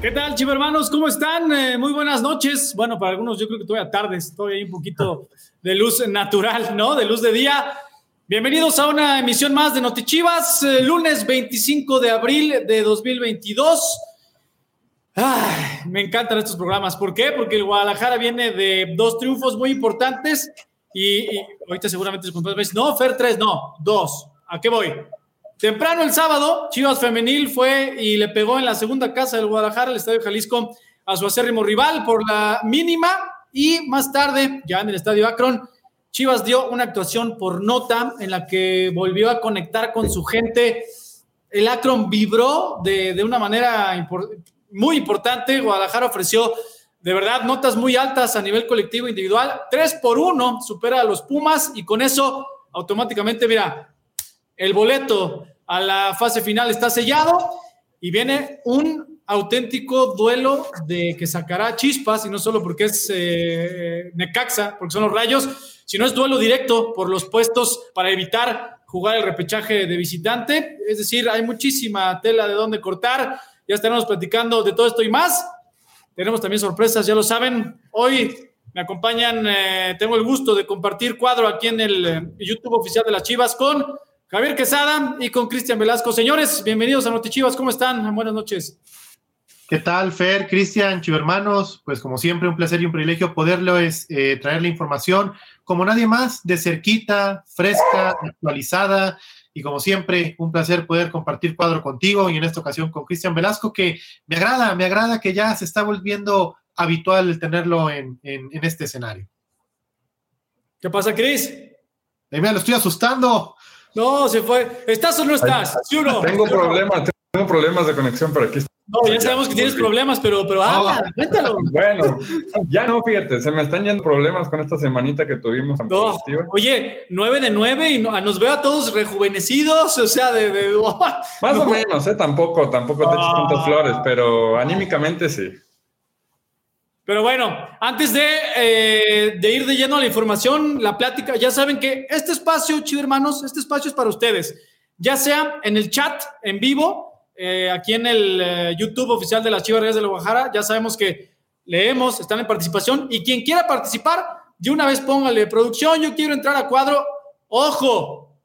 ¿Qué tal, hermanos? ¿Cómo están? Eh, muy buenas noches. Bueno, para algunos yo creo que todavía tarde, estoy ahí un poquito de luz natural, ¿no? De luz de día. Bienvenidos a una emisión más de Notichivas, eh, lunes 25 de abril de 2022. Ay, me encantan estos programas. ¿Por qué? Porque el Guadalajara viene de dos triunfos muy importantes y, ahorita seguramente se no, Fer 3, no, dos. ¿A qué voy? Temprano el sábado, Chivas Femenil fue y le pegó en la segunda casa del Guadalajara, el Estadio Jalisco, a su acérrimo rival por la mínima. Y más tarde, ya en el Estadio Akron, Chivas dio una actuación por nota en la que volvió a conectar con su gente. El Akron vibró de, de una manera muy importante. Guadalajara ofreció de verdad notas muy altas a nivel colectivo individual. Tres por uno supera a los Pumas y con eso automáticamente, mira, el boleto a la fase final está sellado y viene un auténtico duelo de que sacará chispas, y no solo porque es eh, Necaxa, porque son los rayos, sino es duelo directo por los puestos para evitar jugar el repechaje de visitante. Es decir, hay muchísima tela de dónde cortar. Ya estaremos platicando de todo esto y más. Tenemos también sorpresas, ya lo saben. Hoy me acompañan, eh, tengo el gusto de compartir cuadro aquí en el eh, YouTube oficial de las Chivas con Javier Quesada y con Cristian Velasco. Señores, bienvenidos a Notichivas, ¿cómo están? Buenas noches. ¿Qué tal, Fer, Cristian, Chivermanos? Pues como siempre, un placer y un privilegio poderles eh, traer la información como nadie más, de cerquita, fresca, actualizada. Y como siempre, un placer poder compartir cuadro contigo y en esta ocasión con Cristian Velasco, que me agrada, me agrada que ya se está volviendo habitual tenerlo en, este escenario. ¿Qué pasa, Cris? Eh, me lo estoy asustando. No, se fue. ¿Estás o no estás? ¿Sí o no? Tengo problemas, tengo problemas de conexión, pero aquí No, ya sabemos que tienes problemas, pero, pero habla, cuéntalo. Bueno, ya no, fíjate, se me están yendo problemas con esta semanita que tuvimos. No, oye, nueve de nueve y nos veo a todos rejuvenecidos, o sea, de... de Más o menos, ¿eh? Tampoco, tampoco te echas tantas flores, pero anímicamente sí. Pero bueno, antes eh, de, ir de lleno a la información, la plática, ya saben que este espacio, chido hermanos, este espacio es para ustedes, ya sea en el chat en vivo, eh, aquí en el eh, YouTube oficial de las Chivas Reales de la Guajara, ya sabemos que leemos, están en participación y quien quiera participar, de una vez póngale producción, yo quiero entrar a cuadro, ojo,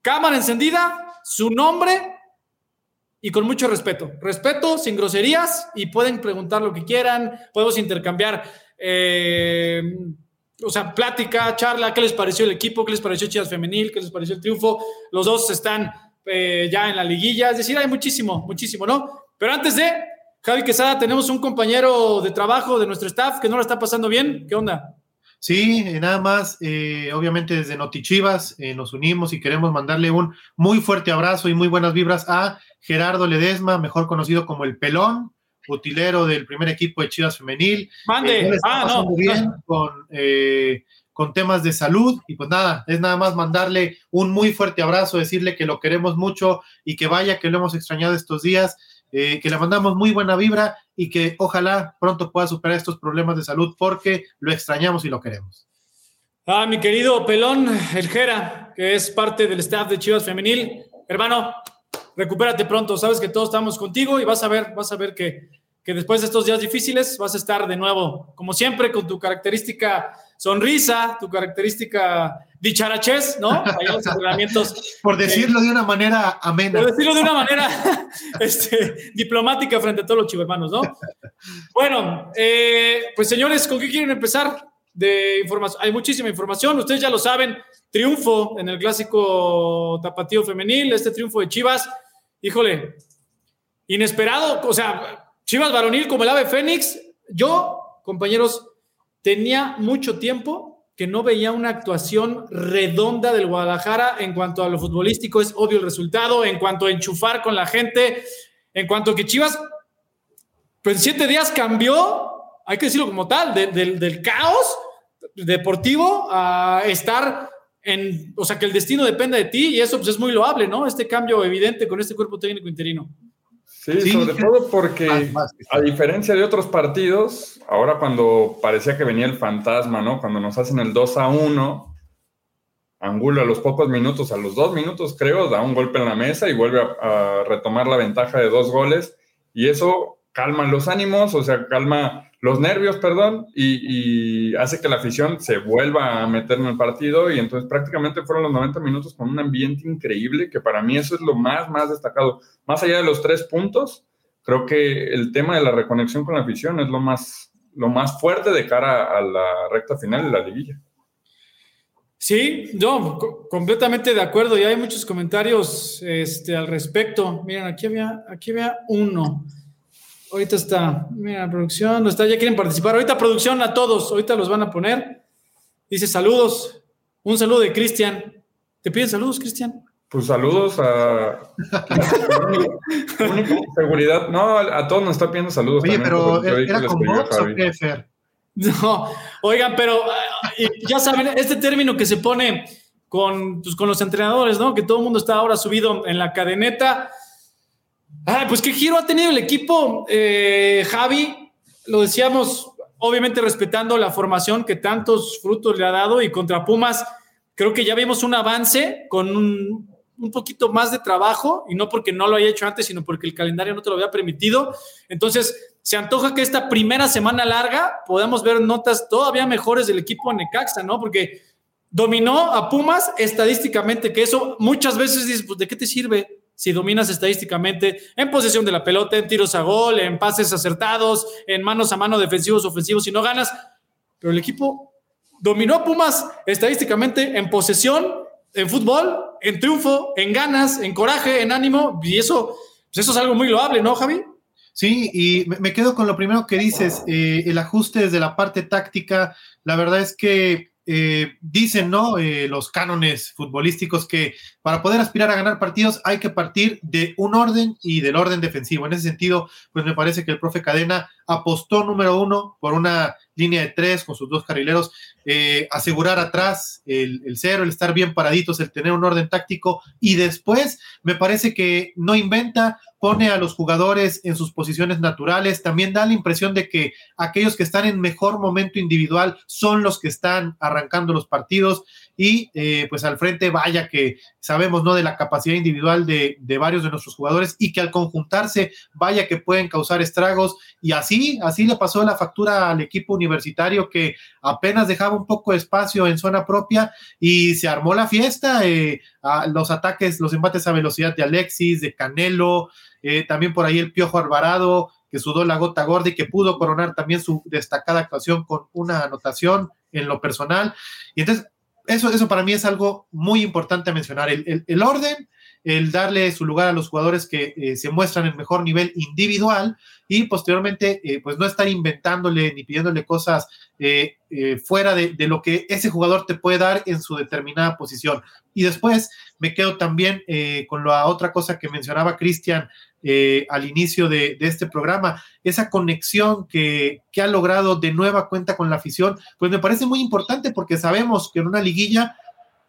cámara encendida, su nombre y con mucho respeto. Respeto, sin groserías y pueden preguntar lo que quieran, podemos intercambiar, eh, o sea, plática, charla, qué les pareció el equipo, qué les pareció Chivas Femenil, qué les pareció el triunfo. Los dos están eh, ya en la liguilla, es decir, hay muchísimo, muchísimo, ¿no? Pero antes de, Javi Quesada, tenemos un compañero de trabajo de nuestro staff que no lo está pasando bien. ¿Qué onda? Sí, eh, nada más, obviamente desde Notichivas nos unimos y queremos mandarle un muy fuerte abrazo y muy buenas vibras a Gerardo Ledesma, mejor conocido como el Pelón, utilero del primer equipo de Chivas Femenil. Mande, eh, ah, no. Bien con, eh, con temas de salud y pues nada, es nada más mandarle un muy fuerte abrazo, decirle que lo queremos mucho y que vaya, que lo hemos extrañado estos días, eh, que le mandamos muy buena vibra y que ojalá pronto pueda superar estos problemas de salud porque lo extrañamos y lo queremos. Ah, mi querido Pelón, el Gera, que es parte del staff de Chivas Femenil. Hermano, recupérate pronto, sabes que todos estamos contigo y vas a ver, vas a ver que, que después de estos días difíciles vas a estar de nuevo, como siempre, con tu característica sonrisa, tu característica dicharachez, ¿no? los entrenamientos. Por decirlo de una manera amena. Por decirlo de una manera este, diplomática frente a todos los chivermanos, ¿no? Bueno, eh, pues señores, ¿con qué quieren empezar? De información. Hay muchísima información, ustedes ya lo saben. Triunfo en el clásico tapatío femenil, este triunfo de Chivas híjole, inesperado, o sea, Chivas varonil como el ave Fénix, yo, compañeros, tenía mucho tiempo que no veía una actuación redonda del Guadalajara en cuanto a lo futbolístico, es obvio el resultado, en cuanto a enchufar con la gente, en cuanto a que Chivas, pues en siete días cambió, hay que decirlo como tal, del caos deportivo a estar o sea, que el destino dependa de ti y eso pues, es muy loable, ¿no? Este cambio evidente con este cuerpo técnico interino. Sí, sobre todo porque a diferencia de otros partidos, ahora cuando parecía que venía el fantasma, ¿no? Cuando nos hacen el 2 a 1, Angulo a los pocos minutos, a los dos minutos creo, da un golpe en la mesa y vuelve a, a retomar la ventaja de dos goles y eso calma los ánimos, o sea, calma los nervios, perdón, y, hace que la afición se vuelva a meter en el partido y entonces prácticamente fueron los 90 minutos con un ambiente increíble, que para mí eso es lo más, más destacado. Más allá de los tres puntos, creo que el tema de la reconexión con la afición es lo más, lo más fuerte de cara a la recta final de la liguilla. Sí, yo completamente de acuerdo. Y hay muchos comentarios este, al respecto. Miren, aquí había, aquí había uno. Ahorita está, mira, producción, no está, ya quieren participar. Ahorita producción a todos, ahorita los van a poner. Dice saludos. Un saludo de Cristian. ¿Te piden saludos, Cristian? Pues saludos a seguridad. No, a todos nos está pidiendo saludos. Oye, pero era con bots o qué, Fer? No, oigan, pero ya saben, este término que se pone con, pues, con los entrenadores, ¿no? Que todo el mundo está ahora subido en la cadeneta. Ah, pues qué giro ha tenido el equipo, eh, Javi. Lo decíamos, obviamente respetando la formación que tantos frutos le ha dado y contra Pumas, creo que ya vimos un avance con un, poquito más de trabajo y no porque no lo haya hecho antes, sino porque el calendario no te lo había permitido. Entonces, se antoja que esta primera semana larga podamos ver notas todavía mejores del equipo en Necaxa, ¿no? Porque dominó a Pumas estadísticamente, que eso muchas veces dices, pues, ¿de qué te sirve? Si dominas estadísticamente en posesión de la pelota, en tiros a gol, en pases acertados, en manos a mano defensivos, ofensivos, si no ganas. Pero el equipo dominó a Pumas estadísticamente en posesión, en fútbol, en triunfo, en ganas, en coraje, en ánimo. Y eso, pues eso es algo muy loable, ¿no, Javi? Sí, y me quedo con lo primero que dices, eh, el ajuste desde la parte táctica, la verdad es que eh, dicen, ¿no? Eh, los cánones futbolísticos que para poder aspirar a ganar partidos hay que partir de un orden y del orden defensivo. En ese sentido, pues me parece que el profe Cadena apostó número uno por una línea de tres con sus dos carrileros, asegurar atrás el, el, cero, el estar bien paraditos, el tener un orden táctico. Y después me parece que no inventa pone a los jugadores en sus posiciones naturales, también da la impresión de que aquellos que están en mejor momento individual son los que están arrancando los partidos y eh, pues al frente vaya que sabemos no de la capacidad individual de, varios de nuestros jugadores y que al conjuntarse vaya que pueden causar estragos y así, así le pasó la factura al equipo universitario que apenas dejaba un poco de espacio en zona propia y se armó la fiesta, eh, los ataques, los embates a velocidad de Alexis, de Canelo, eh, también por ahí el Piojo Alvarado, que sudó la gota gorda y que pudo coronar también su destacada actuación con una anotación en lo personal. Y entonces, eso, eso para mí es algo muy importante mencionar. el orden, el darle su lugar a los jugadores que eh, se muestran en mejor nivel individual y posteriormente eh, pues no estar inventándole ni pidiéndole cosas eh, fuera de, de, lo que ese jugador te puede dar en su determinada posición. Y después me quedo también con la otra cosa que mencionaba Cristian al inicio de, de, este programa, esa conexión que, que ha logrado de nueva cuenta con la afición, pues me parece muy importante porque sabemos que en una liguilla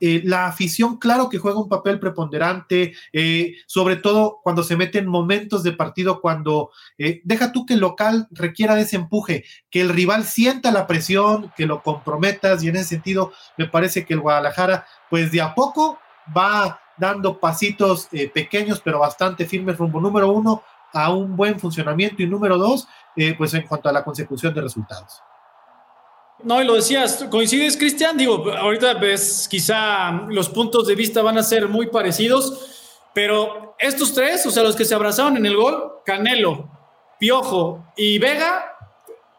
eh, la afición, claro que juega un papel preponderante, eh, sobre todo cuando se mete en momentos de partido, cuando eh, deja tú que el local requiera de ese empuje, que el rival sienta la presión, que lo comprometas, y en ese sentido me parece que el Guadalajara, pues de a poco va dando pasitos pequeños, pero bastante firmes rumbo número uno a un buen funcionamiento y número dos, pues en cuanto a la consecución de resultados. No, y lo decías, coincides, Cristian. Digo, ahorita ves, quizá los puntos de vista van a ser muy parecidos, pero estos tres, o sea, los que se abrazaron en el gol, Canelo, Piojo y Vega,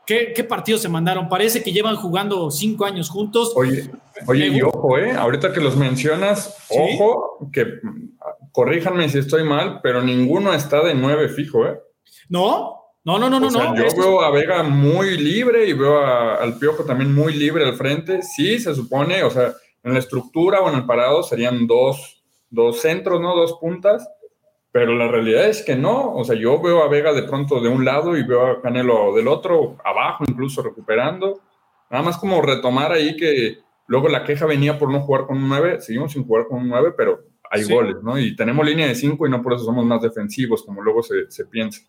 ¿qué, qué partidos se mandaron? Parece que llevan jugando cinco años juntos. Oye, oye, y ojo, ¿eh? Ahorita que los mencionas, ojo, que corríjanme si estoy mal, pero ninguno está de nueve fijo, ¿eh? No, no, no, no, no, no. Yo veo a Vega muy libre y veo al Piojo también muy libre al frente. Sí, se supone, o sea, en la estructura o en el parado serían dos, dos centros, ¿no? Dos puntas. Pero la realidad es que no. O sea, yo veo a Vega de pronto de un lado y veo a Canelo del otro, abajo incluso recuperando. Nada más como retomar ahí que luego la queja venía por no jugar con un 9. Seguimos sin jugar con un 9, pero hay goles, ¿no? Y tenemos línea de 5 y no por eso somos más defensivos, como luego se, se piensa.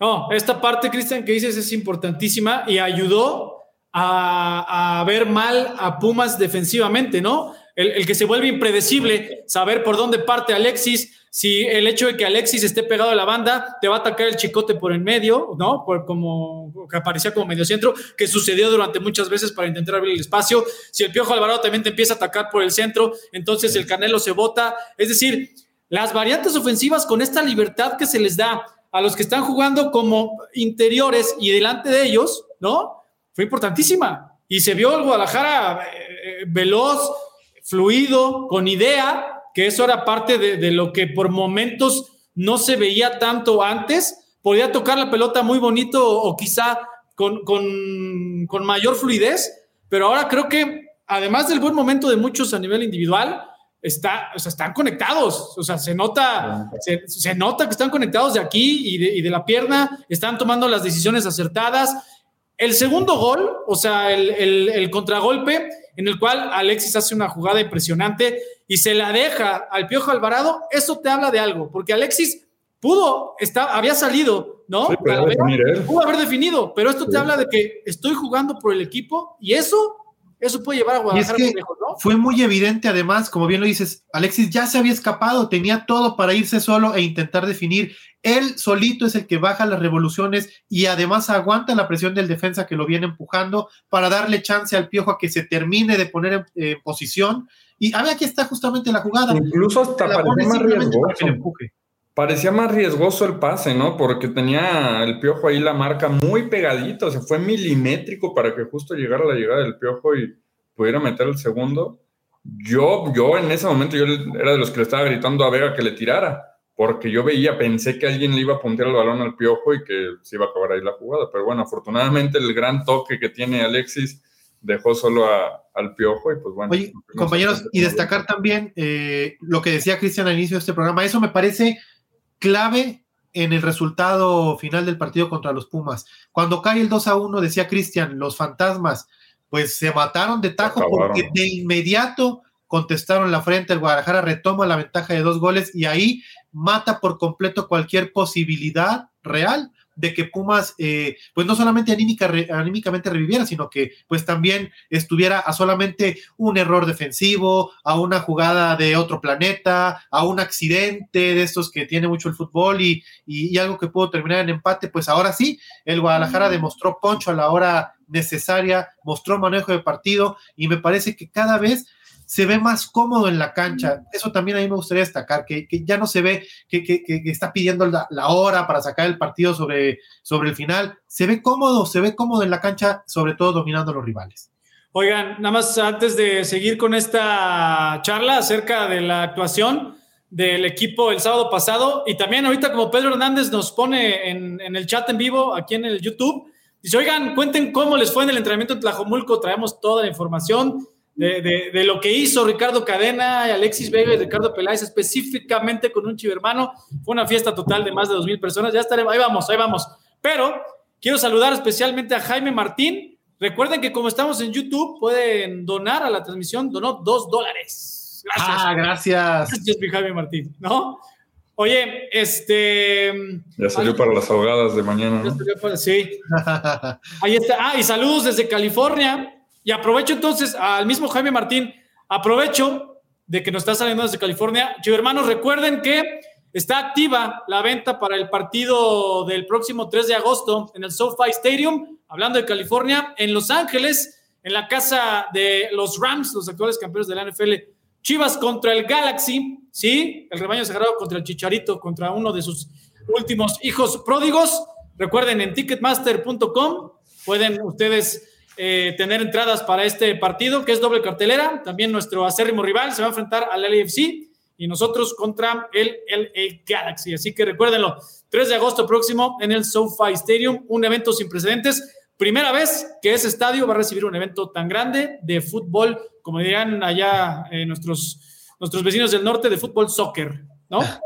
No, esta parte, Cristian, que dices es importantísima y ayudó a, ver mal a Pumas defensivamente, ¿no? El, que se vuelve impredecible, saber por dónde parte Alexis, si el hecho de que Alexis esté pegado a la banda, te va a atacar el chicote por en medio, ¿no? Por como que aparecía como medio centro, que sucedió durante muchas veces para intentar abrir el espacio. Si el Piojo Alvarado también te empieza a atacar por el centro, entonces el Canelo se bota. Es decir, las variantes ofensivas con esta libertad que se les da a los que están jugando como interiores y delante de ellos, ¿no? Fue importantísima. Y se vio el Guadalajara eh, eh, veloz, fluido, con idea, que eso era parte de, lo que por momentos no se veía tanto antes. Podía tocar la pelota muy bonito o, quizá con, con, mayor fluidez, pero ahora creo que además del buen momento de muchos a nivel individual, está, o sea, están conectados, o sea, se nota, se, nota que están conectados de aquí y de, la pierna, están tomando las decisiones acertadas. El segundo gol, o sea, el, el, el contragolpe, en el cual Alexis hace una jugada impresionante y se la deja al Piojo Alvarado, eso te habla de algo, porque Alexis pudo, está, había salido, ¿no? pudo haber definido, pero esto te habla de que estoy jugando por el equipo y eso eso puede llevar a Guadalajara lejos, ¿no? Fue muy evidente, además, como bien lo dices, Alexis ya se había escapado, tenía todo para irse solo e intentar definir. Él solito es el que baja las revoluciones y además aguanta la presión del defensa que lo viene empujando para darle chance al piojo a que se termine de poner en eh, posición. Y a ver, aquí está justamente la jugada. Incluso hasta parecía más riesgoso. Parecía más riesgoso el pase, ¿no? Porque tenía el piojo ahí la marca muy pegadita, o sea, fue milimétrico para que justo llegara la llegada del piojo y pudiera meter el segundo. Yo, yo en ese momento, yo era de los que le estaba gritando a Vega que le tirara, porque yo veía, pensé que alguien le iba a puntear el balón al piojo y que se iba a acabar ahí la jugada. Pero bueno, afortunadamente el gran toque que tiene Alexis dejó solo al piojo y pues bueno. Oye, compañeros, y destacar también eh, lo que decía Cristian al inicio de este programa, eso me parece clave en el resultado final del partido contra los Pumas. Cuando cae el 2 a 1, decía Cristian, los fantasmas, pues se mataron de tajo porque de inmediato contestaron la frente, el Guadalajara retoma la ventaja de dos goles y ahí mata por completo cualquier posibilidad real de que Pumas, eh, pues no solamente anímica, anímicamente reviviera, sino que pues también estuviera a solamente un error defensivo, a una jugada de otro planeta, a un accidente de estos que tiene mucho el fútbol y, y, algo que pudo terminar en empate, pues ahora sí, el Guadalajara mm. demostró poncho a la hora necesaria, mostró manejo de partido y me parece que cada vez se ve más cómodo en la cancha. Eso también a mí me gustaría destacar, que, ya no se ve que, está pidiendo la, hora para sacar el partido sobre, sobre el final. Se ve cómodo, se ve cómodo en la cancha, sobre todo dominando a los rivales. Oigan, nada más antes de seguir con esta charla acerca de la actuación del equipo el sábado pasado y también ahorita como Pedro Hernández nos pone en, en el chat en vivo aquí en el YouTube, dice, oigan, cuenten cómo les fue en el entrenamiento en Tlajomulco, traemos toda la información de, lo que hizo Ricardo Cadena, y Alexis Vega y Ricardo Peláez específicamente con un chivermano. Fue una fiesta total de más de dos mil personas. Ya estaremos, ahí vamos, ahí vamos. Pero quiero saludar especialmente a Jaime Martín. Recuerden que como estamos en YouTube, pueden donar a la transmisión, donó dos dólares. Gracias. Ah, gracias. Gracias, Jaime Martín, ¿no? Oye, este. Ya salió para las ahogadas de mañana. sí. Ahí está. Ah, y saludos desde California. Y aprovecho entonces al mismo Jaime Martín, aprovecho de que nos está saliendo desde California. Yo, hermanos, recuerden que está activa la venta para el partido del próximo 3 de agosto en el SoFi Stadium, hablando de California, en Los Ángeles, en la casa de los Rams, los actuales campeones de la NFL. Chivas contra el Galaxy, ¿sí? El rebaño sagrado contra el Chicharito, contra uno de sus últimos hijos pródigos. Recuerden, en ticketmaster.com pueden ustedes eh, tener entradas para este partido, que es doble cartelera. También nuestro acérrimo rival se va a enfrentar al LAFC y nosotros contra el LA Galaxy. Así que recuérdenlo, 3 de agosto próximo en el SoFi Stadium, un evento sin precedentes. Primera vez que ese estadio va a recibir un evento tan grande de fútbol, como dirían allá eh, nuestros, nuestros vecinos del norte, de fútbol soccer, ¿no?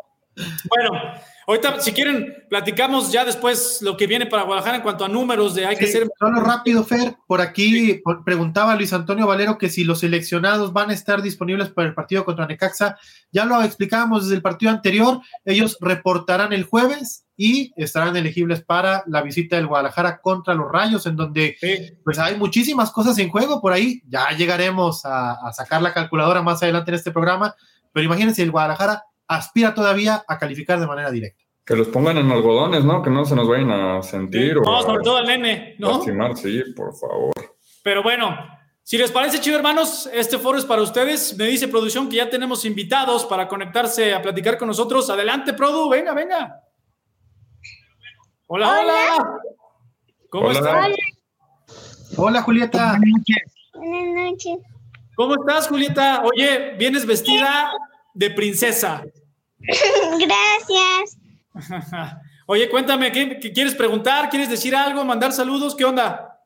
Bueno, Ahorita, si quieren, platicamos ya después lo que viene para Guadalajara en cuanto a números de hay que ser. Solo rápido, Fer, por aquí preguntaba Luis Antonio Valero que si los seleccionados van a estar disponibles para el partido contra Necaxa. Ya lo explicábamos desde el partido anterior, ellos reportarán el jueves y estarán elegibles para la visita del Guadalajara contra los Rayos, en donde pues hay muchísimas cosas en juego por ahí. Ya llegaremos a, a sacar la calculadora más adelante en este programa, pero imagínense el Guadalajara aspira todavía a calificar de manera directa. Que los pongan en algodones, ¿no? Que no se nos vayan a sentir. No, sobre todo el nene, ¿no? Lastimar, sí, por favor. Pero bueno, si les parece, chido hermanos, este foro es para ustedes. Me dice producción que ya tenemos invitados para conectarse a platicar con nosotros. Adelante, Produ, venga, venga. Hola, hola. ¿Cómo estás? Hola, Julieta. Buenas noches. ¿Cómo estás, Julieta? Oye, vienes vestida de princesa. Gracias. Oye, cuéntame, ¿qué, qué, quieres preguntar? ¿Quieres decir algo? ¿Mandar saludos? ¿Qué onda?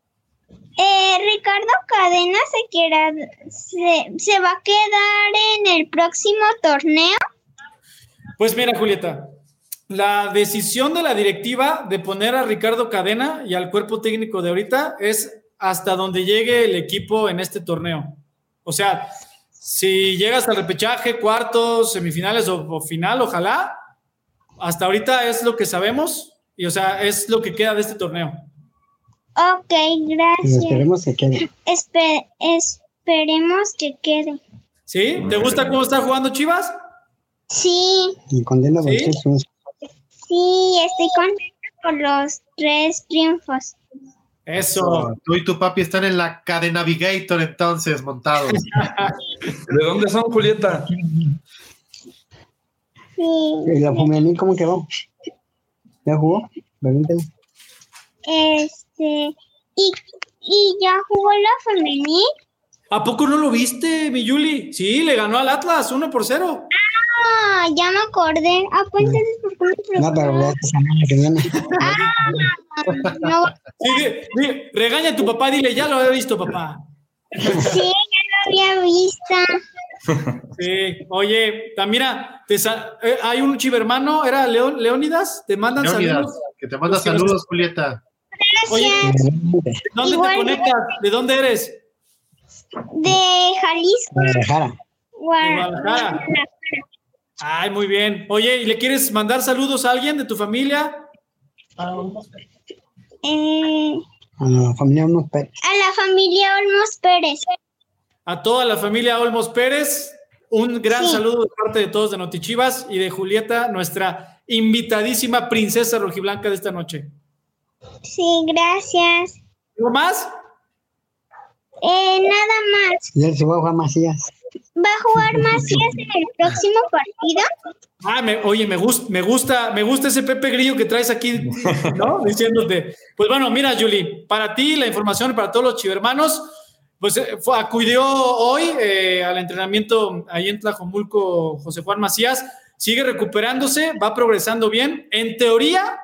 Eh, Ricardo Cadena se, quiera, se, se va a quedar en el próximo torneo. Pues mira, Julieta, la decisión de la directiva de poner a Ricardo Cadena y al cuerpo técnico de ahorita es hasta donde llegue el equipo en este torneo. O sea, si llegas al repechaje, cuartos, semifinales o, o, final, ojalá, hasta ahorita es lo que sabemos y, o sea, es lo que queda de este torneo. Ok, gracias. esperemos que quede. Espe esperemos que quede. ¿Sí? ¿Te gusta cómo está jugando Chivas? Sí. Y condena ¿Sí? Sí, estoy contenta con los tres triunfos. Eso. Tú y tu papi están en la cadena Navigator entonces, montados. ¿De dónde son, Julieta? Sí. ¿Y la femenil cómo quedó? ¿Ya jugó? Pregúntale. Este. ¿Y, y ya jugó la femenil? ¿A poco no lo viste, mi Yuli? Sí, le ganó al Atlas 1 por 0. Ah, ya me acordé. Ah, pues entonces, ¿por qué me No, pero ya que viene. Ah, no, Sí, regaña a tu papá, dile, ya lo había visto, papá. sí, ya lo había visto. Sí, oye, Tamira, te eh, hay un chivermano, ¿era León, Leónidas? ¿Te mandan Leónidas, saludos? que te manda saludos, Julieta. Oye, Gracias. ¿dónde Igual. te conectas? ¿De dónde eres? De Jalisco. Guadalajara. Guadalajara. Ay, muy bien. Oye, ¿y le quieres mandar saludos a alguien de tu familia? Eh, A la familia unos Pérez. a la familia Olmos Pérez. A toda la familia Olmos Pérez, un gran Sí. saludo de parte de todos de Notichivas y de Julieta, nuestra invitadísima princesa rojiblanca de esta noche. Sí, gracias. ¿Algo más? Eh, nada más. Y él se va a jugar Macías. ¿Va a jugar Macías en el próximo partido? Ah, me- oye, me gusta, me gusta, me gusta ese Pepe Grillo que traes aquí, ¿no? Diciéndote. Pues bueno, mira, Julie, para ti la información para todos los chivermanos, pues eh, fue, acudió hoy eh, al entrenamiento ahí en Tlajomulco José Juan Macías, sigue recuperándose, va progresando bien. En teoría,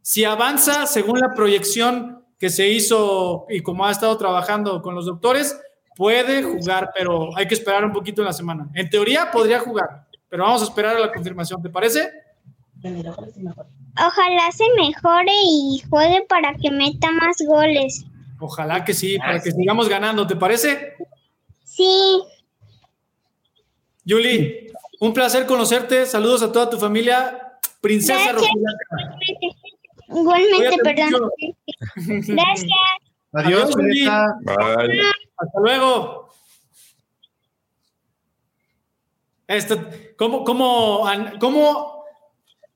si avanza según la proyección que se hizo y como ha estado trabajando con los doctores, puede jugar, pero hay que esperar un poquito en la semana. En teoría podría jugar, pero vamos a esperar a la confirmación, ¿te parece? Ojalá se mejore y juegue para que meta más goles. Ojalá que sí, para que sigamos ganando, ¿te parece? Sí, Yuli, un placer conocerte, saludos a toda tu familia, princesa Gracias. Igualmente, Cuídate perdón. Gracias. Adiós, Adiós, Julieta. Bye. Hasta luego. Esto, ¿cómo, cómo, cómo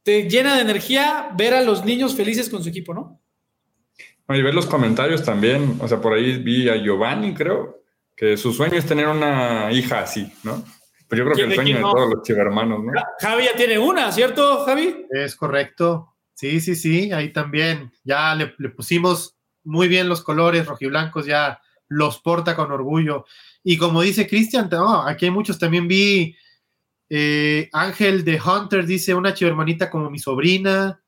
te llena de energía ver a los niños felices con su equipo, no? Y ver los comentarios también. O sea, por ahí vi a Giovanni, creo, que su sueño es tener una hija así, ¿no? Pero yo creo que ¿Quién el sueño de no? todos los chivermanos, ¿no? Ja- Javi ya tiene una, ¿cierto, Javi? Es correcto. Sí, sí, sí, ahí también. Ya le, le pusimos muy bien los colores rojiblancos, ya los porta con orgullo. Y como dice Cristian, no, aquí hay muchos, también vi eh, Ángel de Hunter, dice una chivermanita como mi sobrina.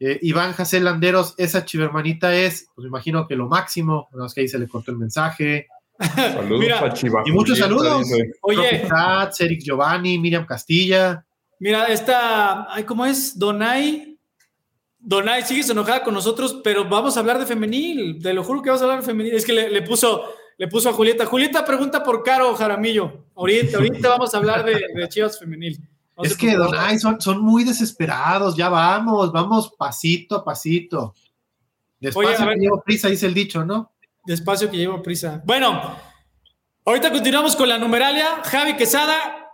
Eh, Iván Jacé Landeros, esa chivermanita es, pues me imagino que lo máximo, no es que ahí se le cortó el mensaje. Saludos Mira, a Chiva. y muchos saludos. dice. Oye, Eric Giovanni, Miriam Castilla. mira, esta, ay, ¿cómo es? Donay. Donay, sigues enojada con nosotros, pero vamos a hablar de femenil. Te lo juro que vamos a hablar de femenil. Es que le, le puso, le puso a Julieta. Julieta pregunta por Caro Jaramillo. Ahorita, ahorita vamos a hablar de, de Chivas femenil. No Es que. Donay, son, son muy desesperados, ya vamos, vamos pasito a pasito. Despacio Oye, a ver. que llevo prisa, dice el dicho, ¿no? Despacio que llevo prisa. Bueno, ahorita continuamos con la numeralia. Javi Quesada,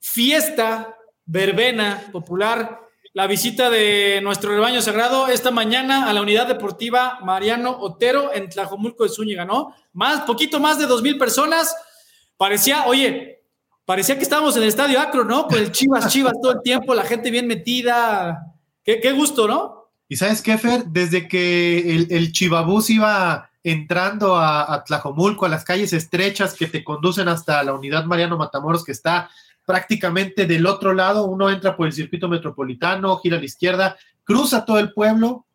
fiesta, verbena popular, la visita de nuestro rebaño sagrado esta mañana a la unidad deportiva Mariano Otero en Tlajomulco de Zúñiga, ¿no? Más, poquito más de dos mil personas. Parecía, oye, parecía que estábamos en el estadio Acro, ¿no? Con el Chivas, Chivas todo el tiempo, la gente bien metida. Qué, qué gusto, ¿no? Y sabes qué, Fer, desde que el, el Chivabús iba entrando a, a, Tlajomulco, a las calles estrechas que te conducen hasta la unidad Mariano Matamoros, que está prácticamente del otro lado, uno entra por el circuito metropolitano, gira a la izquierda, cruza todo el pueblo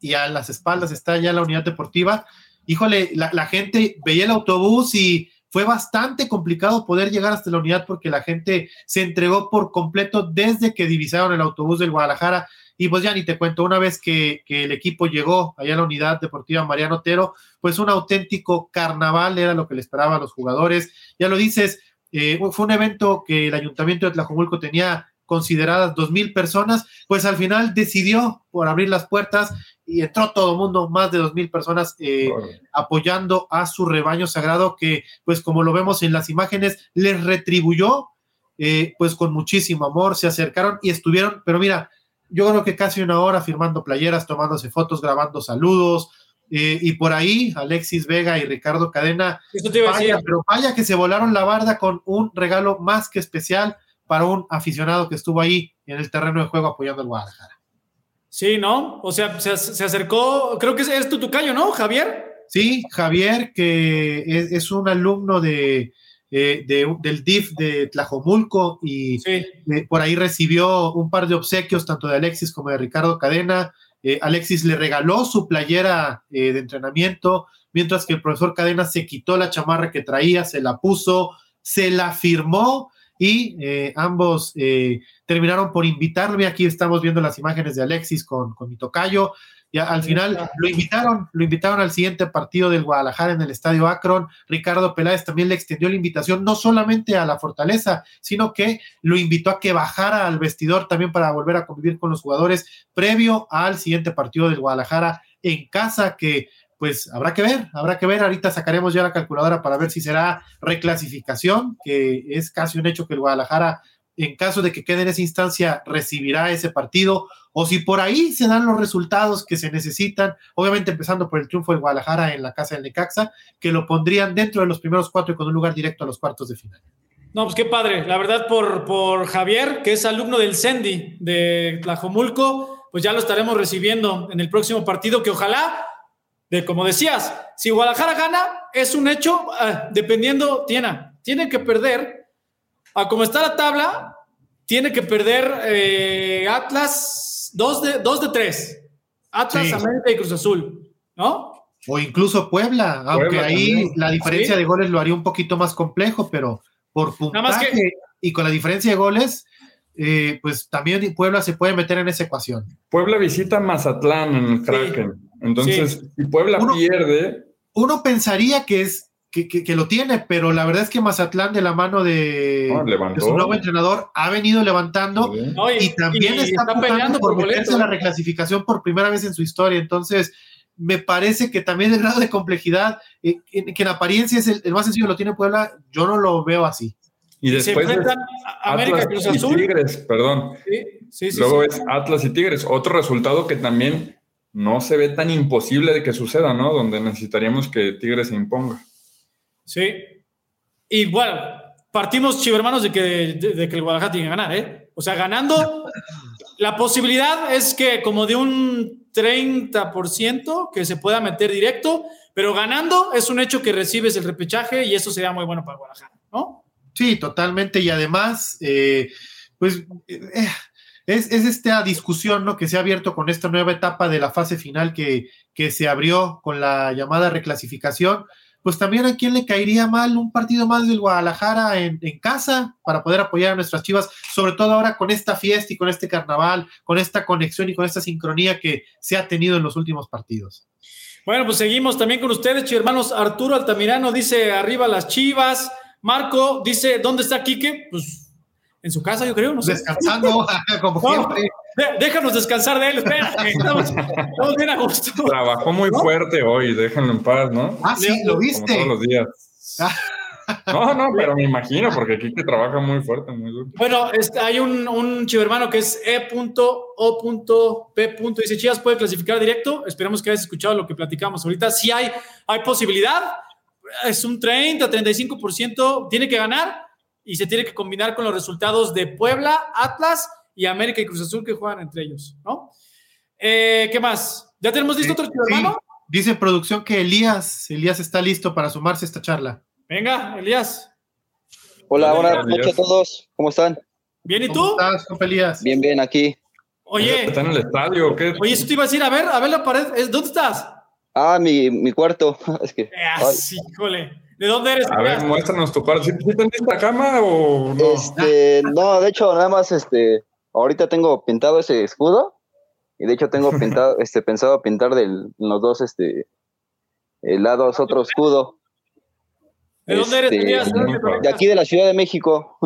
y a las espaldas está ya la unidad deportiva. Híjole, la, gente veía el autobús y fue bastante complicado poder llegar hasta la unidad porque la gente se entregó por completo desde que divisaron el autobús del Guadalajara. Y pues ya ni te cuento, una vez que, que, el equipo llegó allá a la unidad deportiva Mariano Otero, pues un auténtico carnaval era lo que le esperaba a los jugadores. Ya lo dices, eh, fue un evento que el ayuntamiento de Tlajomulco tenía consideradas dos mil personas, pues al final decidió por abrir las puertas y entró todo el mundo, más de dos mil personas eh, apoyando a su rebaño sagrado que, pues como lo vemos en las imágenes, les retribuyó, eh, pues con muchísimo amor, se acercaron y estuvieron, pero mira, yo creo que casi una hora firmando playeras, tomándose fotos, grabando saludos, eh, y por ahí Alexis Vega y Ricardo Cadena, vaya, pero vaya que se volaron la barda con un regalo más que especial para un aficionado que estuvo ahí en el terreno de juego apoyando al Guadalajara. Sí, ¿no? O sea, se, se acercó, creo que es, tu tucayo, ¿no, Javier? Sí, Javier, que es, es un alumno de, eh, de, del DIF de Tlajomulco y sí. eh, por ahí recibió un par de obsequios tanto de Alexis como de Ricardo Cadena. Eh, Alexis le regaló su playera eh, de entrenamiento, mientras que el profesor Cadena se quitó la chamarra que traía, se la puso, se la firmó y eh, ambos terminaron por invitarme. Aquí estamos viendo las imágenes de Alexis con, con mi tocayo. Y al final lo invitaron, lo invitaron al siguiente partido del Guadalajara en el Estadio Akron. Ricardo Peláez también le extendió la invitación no solamente a la Fortaleza, sino que lo invitó a que bajara al vestidor también para volver a convivir con los jugadores previo al siguiente partido del Guadalajara en casa que pues habrá que ver, habrá que ver. Ahorita sacaremos ya la calculadora para ver si será reclasificación, que es casi un hecho que el Guadalajara en caso de que quede en esa instancia, recibirá ese partido, o si por ahí se dan los resultados que se necesitan, obviamente empezando por el triunfo del Guadalajara en la casa del Necaxa, que lo pondrían dentro de los primeros cuatro y con un lugar directo a los cuartos de final. No, pues qué padre. La verdad, por, por Javier, que es alumno del CENDI de Tlajomulco, pues ya lo estaremos recibiendo en el próximo partido, que ojalá, de, como decías, si Guadalajara gana, es un hecho, eh, dependiendo, tiene, tiene que perder a como está la tabla, tiene que perder eh, Atlas dos de, dos de tres. Atlas, sí. América y Cruz Azul, ¿no? O incluso Puebla, Puebla aunque ahí también. la diferencia sí. de goles lo haría un poquito más complejo, pero por puntaje que... y con la diferencia de goles, eh, pues también Puebla se puede meter en esa ecuación. Puebla visita Mazatlán en el Kraken. Sí. Entonces, si Puebla uno, pierde. Uno pensaría que es que, que, que, lo tiene, pero la verdad es que Mazatlán de la mano de, de su nuevo entrenador ha venido levantando no, y, y, también y está, está peleando por meterse en la reclasificación por primera vez en su historia. Entonces, me parece que también el grado de complejidad, eh, que, que en apariencia es el, el, más sencillo, lo tiene Puebla, yo no lo veo así. Y después es América Atlas Cruz Azul. Y Tigres, perdón. Sí, sí, Luego es Atlas y Tigres. Otro resultado que también no se ve tan imposible de que suceda, ¿no? Donde necesitaríamos que Tigres se imponga. Sí. Y bueno, partimos, chivermanos, de que, de, que el Guadalajara tiene que ganar, ¿eh? O sea, ganando, la posibilidad es que como de un 30% que se pueda meter directo, pero ganando es un hecho que recibes el repechaje y eso sería muy bueno para Guadalajara, ¿no? Sí, totalmente. Y además, eh, pues... Eh, es, es, esta discusión ¿no? que se ha abierto con esta nueva etapa de la fase final que, que se abrió con la llamada reclasificación pues también a quién le caería mal un partido más del Guadalajara en, en, casa para poder apoyar a nuestras chivas, sobre todo ahora con esta fiesta y con este carnaval, con esta conexión y con esta sincronía que se ha tenido en los últimos partidos. Bueno, pues seguimos también con ustedes, hermanos. Arturo Altamirano dice arriba las chivas. Marco dice, ¿dónde está Quique? Pues en su casa, yo creo, no sé. Descansando, como siempre. Déjanos descansar de él, espérate, estamos, estamos, bien a gusto. Trabajó muy ¿no? fuerte hoy, déjenlo en paz, ¿no? Ah, sí, lo viste. Como todos los días. No, no, pero me imagino, porque Kike trabaja muy fuerte, muy duro. Bueno, este, hay un, un chivermano que es E.O.P. Dice, Chivas puede clasificar directo. Esperemos que hayas escuchado lo que platicamos ahorita. Sí hay, hay posibilidad. Es un 30, 35%. Tiene que ganar y se tiene que combinar con los resultados de Puebla, Atlas y América y Cruz Azul que juegan entre ellos, ¿no? Eh, ¿Qué más? ¿Ya tenemos listo otro chivermano? Dice producción que Elías, Elías está listo para sumarse a esta charla. Venga, Elías. Hola, buenas noches a todos. ¿Cómo están? Bien, ¿y tú? ¿Cómo estás, compa Elías? Bien, bien, aquí. Oye, ¿Está en el estadio o qué? oye, eso te iba a decir, a ver, a ver la pared, ¿es- ¿dónde estás? Ah, mi, mi cuarto. Es que. Ah, sí, híjole. ¿De dónde eres? A ver, muéstranos tu cuarto. ¿Sí, sí tendiste la cama o no? Este, no, de hecho, nada más, este, ahorita tengo pintado ese escudo y de hecho tengo pintado, este, pensado pintar del, los dos, este, lados otro escudo. ¿De dónde eres, Este, Elías? ¿De De aquí de la Ciudad de México.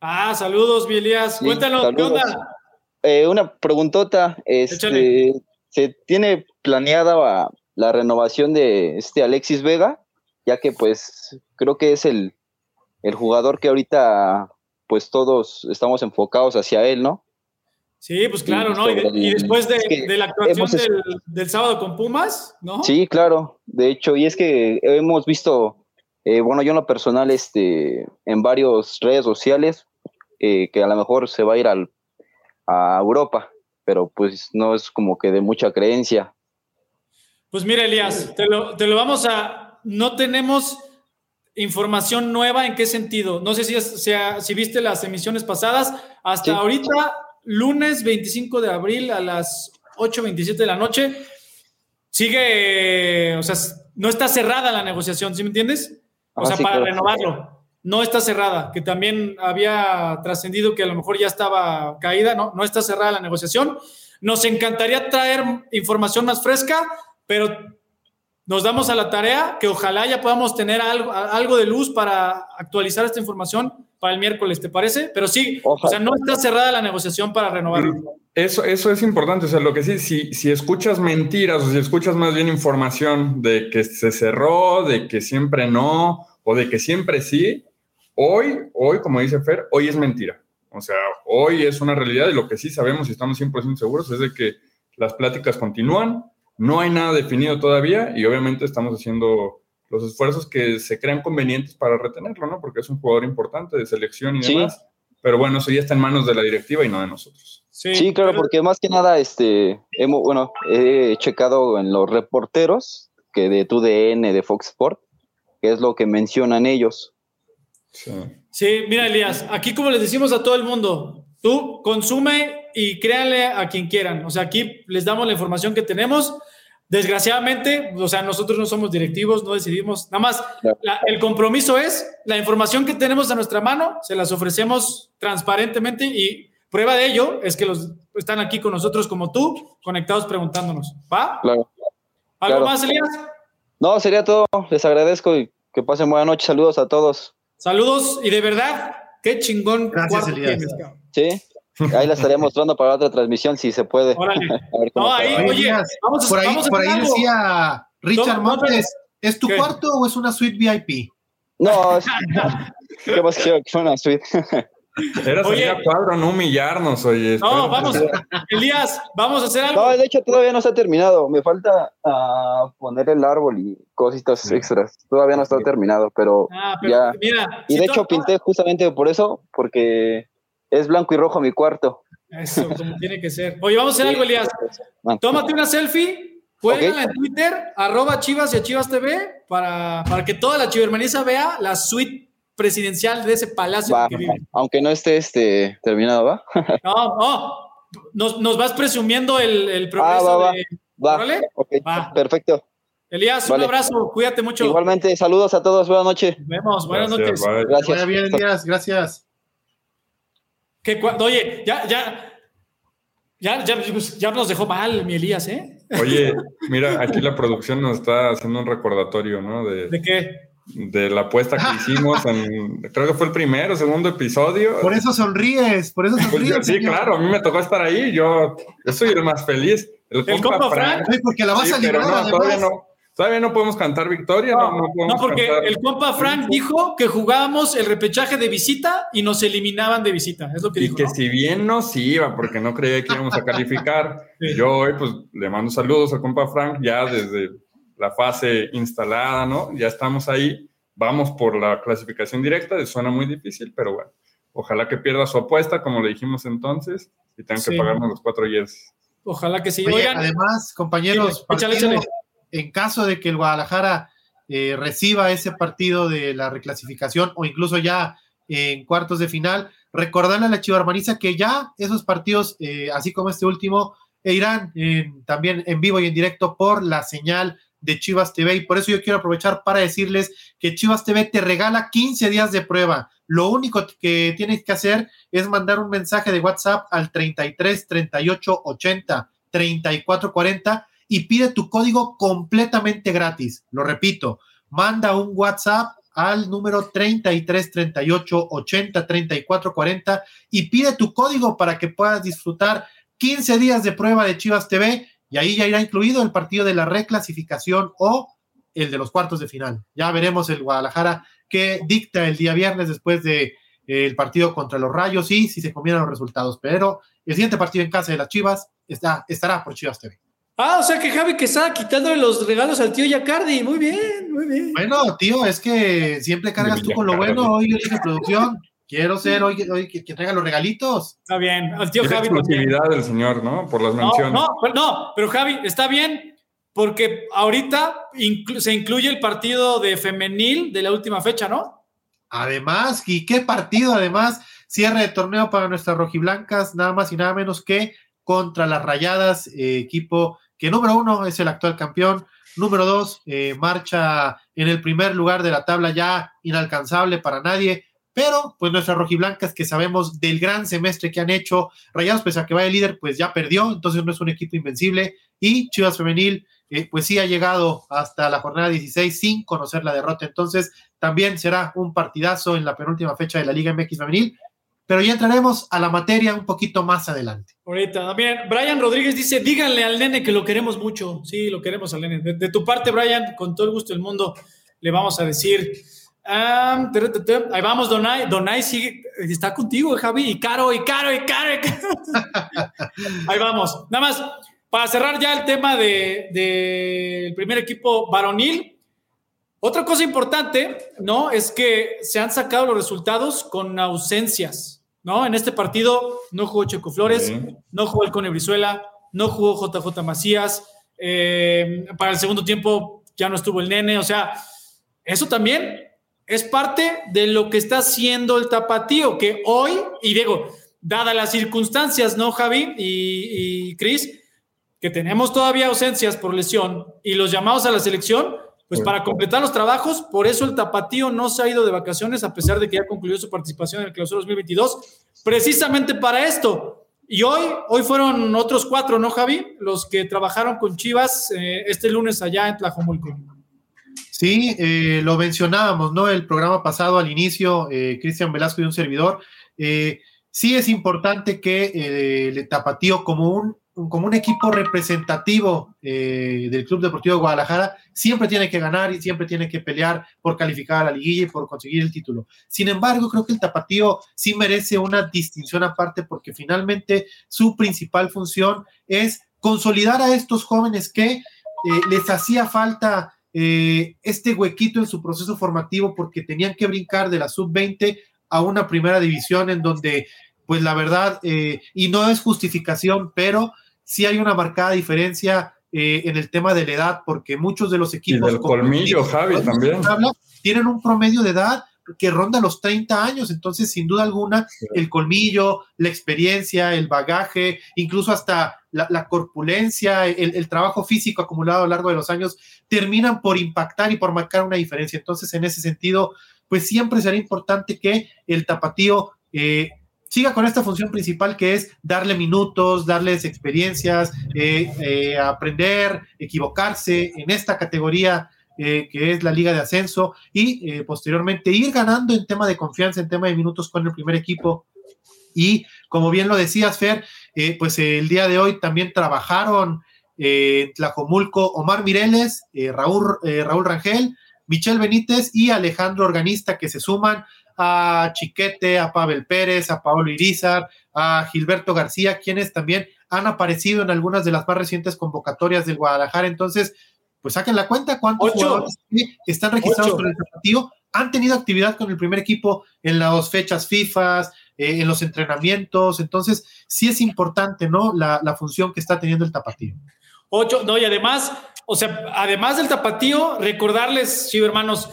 Ah, saludos, mi Elías. Sí, Cuéntanos, ¿qué onda? Eh, una preguntota, este. ¿se tiene planeada la, la renovación de este Alexis Vega? Ya que pues creo que es el, el jugador que ahorita pues todos estamos enfocados hacia él, ¿no? Sí, pues claro, ¿no? Y, de- después de, es que de la actuación hemos del, del sábado con Pumas, ¿no? Sí, claro. De hecho, y es que hemos visto, eh, bueno, yo en lo personal, este, en varias redes sociales, eh, que a lo mejor se va a ir al, a Europa, pero pues no es como que de mucha creencia. Pues mira, Elías, te lo, te lo vamos a. No tenemos información nueva en qué sentido. No sé si, es- sea- si viste las emisiones pasadas. Hasta Sí. ahorita, lunes 25 de abril a las 8.27 de la noche, sigue. O sea, no está cerrada la negociación, ¿sí me entiendes? O Ah, sea, sí, para claro. renovarlo. No está cerrada, que también había trascendido que a lo mejor ya estaba caída, no, no está cerrada la negociación. Nos encantaría traer información más fresca, pero nos damos a la tarea que ojalá ya podamos tener algo, algo de luz para actualizar esta información para el miércoles, ¿te parece? Pero sí, o sea, no está cerrada la negociación para renovarlo. Eso, eso es importante. O sea, lo que sí, si, si escuchas mentiras o si escuchas más bien información de que se cerró, de que siempre no, o de que siempre sí, hoy, hoy, como dice Fer, hoy es mentira. O sea, hoy es una realidad y lo que sí sabemos y estamos 100% seguros es de que las pláticas continúan, no hay nada definido todavía y obviamente estamos haciendo los esfuerzos que se crean convenientes para retenerlo, ¿no? Porque es un jugador importante de selección y Sí. demás. Pero bueno, eso ya está en manos de la directiva y no de nosotros. Sí, claro, pero- porque más que nada, este, hemos, bueno, he checado en los reporteros que de TUDN, de Fox Sport, que es lo que mencionan ellos. Sí. Sí, mira, Elías, aquí como les decimos a todo el mundo, tú consume y créanle a quien quieran. O sea, aquí les damos la información que tenemos. Desgraciadamente, o sea, nosotros no somos directivos, no decidimos. Nada más, la- el compromiso es la información que tenemos a nuestra mano, se las ofrecemos transparentemente y prueba de ello es que los están aquí con nosotros como tú, conectados preguntándonos. ¿Va? Claro. ¿Algo claro. más, Elías? No, sería todo. Les agradezco y que pasen buena noche. Saludos a todos. Saludos y de verdad, qué chingón Gracias, Elías. tienes. Sí. Ahí la estaré mostrando para otra transmisión si se puede. Órale. No, ahí, Oye, vamos a, Por ahí, vamos a por ahí decía Richard Montes, ¿es tu ¿Qué? cuarto o es una suite VIP? No, es- ¿qué más quiero que fue una suite? Era Oye. cuadro, no humillarnos, oye. No, vamos, Elías, vamos a hacer algo. No, de hecho todavía no está terminado. Me falta ah, poner el árbol y cositas extras. Todavía no está terminado, pero Ah, pero ya. mira. Y si de hecho pinté justamente por eso, porque es blanco y rojo mi cuarto. Eso, como tiene que ser. Oye, vamos a hacer algo, Elías. Man. Tómate una selfie, cuélgala en Twitter, arroba Chivas y a Chivas TV, para, para que toda la chivermaniza vea la suite presidencial de ese palacio Va, que viven. aunque no esté este terminado, ¿va? No, no. Nos, nos vas presumiendo el, el progreso Ah, va, va. de. Va, Órale. ok, Va. perfecto. Elías, un Vale. abrazo, cuídate mucho. Igualmente, saludos a todos, buenas noches. Nos vemos, buenas Gracias, noches. Gracias. vaya bien, Elías, gracias. Que cuando, oye, ya, ya, ya, ya, ya nos dejó mal mi Elías, ¿eh? Oye, mira, aquí la producción nos está haciendo un recordatorio, ¿no? De, ¿De qué? de la apuesta que hicimos en, creo que fue el primero o segundo episodio. Por eso sonríes, por eso Pues yo- sonríes. sí, claro, a mí me tocó estar ahí, yo, yo soy el más feliz. El, El compa Frank. Ay, porque la vas Sí, a pero librar, no, todavía además. no, Todavía no podemos cantar victoria. No, no, porque el compa Frank dijo que jugábamos el repechaje de visita y nos eliminaban de visita. Es lo que dijo. Y que si bien nos iba, porque no creía que íbamos a calificar, yo hoy pues le mando saludos al compa Frank ya desde la fase instalada, ¿no? Ya estamos ahí. Vamos por la clasificación directa. Suena muy difícil, pero bueno. Ojalá que pierda su apuesta, como le dijimos entonces, y tengan que pagarnos los cuatro years. Ojalá que sí. además, compañeros, en caso de que el Guadalajara eh, reciba ese partido de la reclasificación o incluso ya en cuartos de final, recordarle a la Chivarmaniza que ya esos partidos, eh, así como este último, irán también en vivo y en directo por la señal de Chivas TV y por eso yo quiero aprovechar para decirles que Chivas TV te regala 15 días de prueba. Lo único que tienes que hacer es mandar un mensaje de WhatsApp al 33 38 80 34 40 y pide tu código completamente gratis. Lo repito, manda un WhatsApp al número 33 38 80 34 40 y pide tu código para que puedas disfrutar 15 días de prueba de Chivas TV y ahí ya irá incluido el partido de la reclasificación o el de los cuartos de final. Ya veremos el Guadalajara que dicta el día viernes después de eh, el partido contra los Rayos y si se combinan los resultados. Pero el siguiente partido en casa de las Chivas está, estará por Chivas TV. Ah, o sea que Javi que está quitándole los regalos al tío Yacardi. Muy bien, muy bien. Bueno, tío, es que siempre cargas tú con lo bueno. Hoy yo dije producción. Quiero ser hoy, hoy que, traiga los regalitos. Está bien. Al tío Javi. exclusividad del señor, ¿no? Por las menciones. No, no, pero Javi, está bien porque ahorita se incluye el partido de femenil de la última fecha, ¿no? Además, ¿y qué partido? Además, cierre de torneo para nuestras rojiblancas, nada más y nada menos que contra las Rayadas, eh, equipo que número uno es el actual campeón, número dos eh, marcha en el primer lugar de la tabla ya inalcanzable para nadie, pero pues nuestras rojiblancas que sabemos del gran semestre que han hecho, Rayados pese a que vaya líder, pues ya perdió, entonces no es un equipo invencible y Chivas Femenil eh, pues sí ha llegado hasta la jornada 16 sin conocer la derrota, entonces también será un partidazo en la penúltima fecha de la Liga MX Femenil pero ya entraremos a la materia un poquito más adelante. Ahorita, también, Brian Rodríguez dice, díganle al nene que lo queremos mucho. Sí, lo queremos al nene. De, tu parte, Brian, con todo el gusto del mundo, le vamos a decir. ahí vamos, Donay. Donay sigue, está contigo, Javi, y Caro, y Caro, y Caro. ahí vamos. Nada más, para cerrar ya el tema del de, primer equipo varonil, otra cosa importante, ¿no? Es que se han sacado los resultados con ausencias, ¿no? En este partido no jugó Checo Flores, no jugó el Cone Brizuela, no jugó JJ Macías, eh, para el segundo tiempo ya no estuvo el nene, o sea, eso también es parte de lo que está haciendo el tapatío, que hoy, y digo, dadas las circunstancias, ¿no, Javi y, y Cris? Que tenemos todavía ausencias por lesión y los llamados a la selección, pues para completar los trabajos, por eso el Tapatío no se ha ido de vacaciones a pesar de que ya concluyó su participación en el Clausura 2022, precisamente para esto. Y hoy, hoy fueron otros cuatro, ¿no, Javi? Los que trabajaron con Chivas eh, este lunes allá en Tlajomulco. Sí, eh, lo mencionábamos, ¿no? El programa pasado al inicio, eh, Cristian Velasco y un servidor. sí es importante que el Tapatío como un como un equipo representativo eh, del Club Deportivo de Guadalajara, siempre tiene que ganar y siempre tiene que pelear por calificar a la liguilla y por conseguir el título. Sin embargo, creo que el Tapatío sí merece una distinción aparte porque finalmente su principal función es consolidar a estos jóvenes que eh, les hacía falta eh, este huequito en su proceso formativo porque tenían que brincar de la sub-20 a una primera división en donde pues la verdad, y no es justificación, pero sí hay una marcada diferencia eh, en el tema de la edad, porque muchos de los equipos... Y del colmillo, Javi, también. tienen un promedio de edad que ronda los 30 años, entonces sin duda alguna el colmillo, la experiencia, el bagaje, incluso hasta la, corpulencia, el, el, trabajo físico acumulado a lo largo de los años, terminan por impactar y por marcar una diferencia. Entonces, en ese sentido, pues siempre será importante que el tapatío eh, siga con esta función principal que es darle minutos, darles experiencias, eh, eh, aprender, equivocarse en esta categoría eh, que es la liga de ascenso y posteriormente ir ganando en tema de confianza, en tema de minutos con el primer equipo. Y como bien lo decías, Fer, pues el día de hoy también trabajaron eh, Tlajomulco, Omar Mireles, Raúl, Raúl Rangel, Michel Benítez y Alejandro Organista, que se suman a Chiquete, a Pavel Pérez, a Paolo Irizar, a Gilberto García, quienes también han aparecido en algunas de las más recientes convocatorias del Guadalajara. Entonces, pues saquen la cuenta cuántos Ocho. jugadores están registrados Ocho. con el tapatío han tenido actividad con el primer equipo en las fechas FIFA, eh, en los entrenamientos. Entonces, sí es importante, ¿no? La, la función que está teniendo el tapatío. Ocho, no, y además, o sea, además del tapatío, recordarles, Chivo hermanos,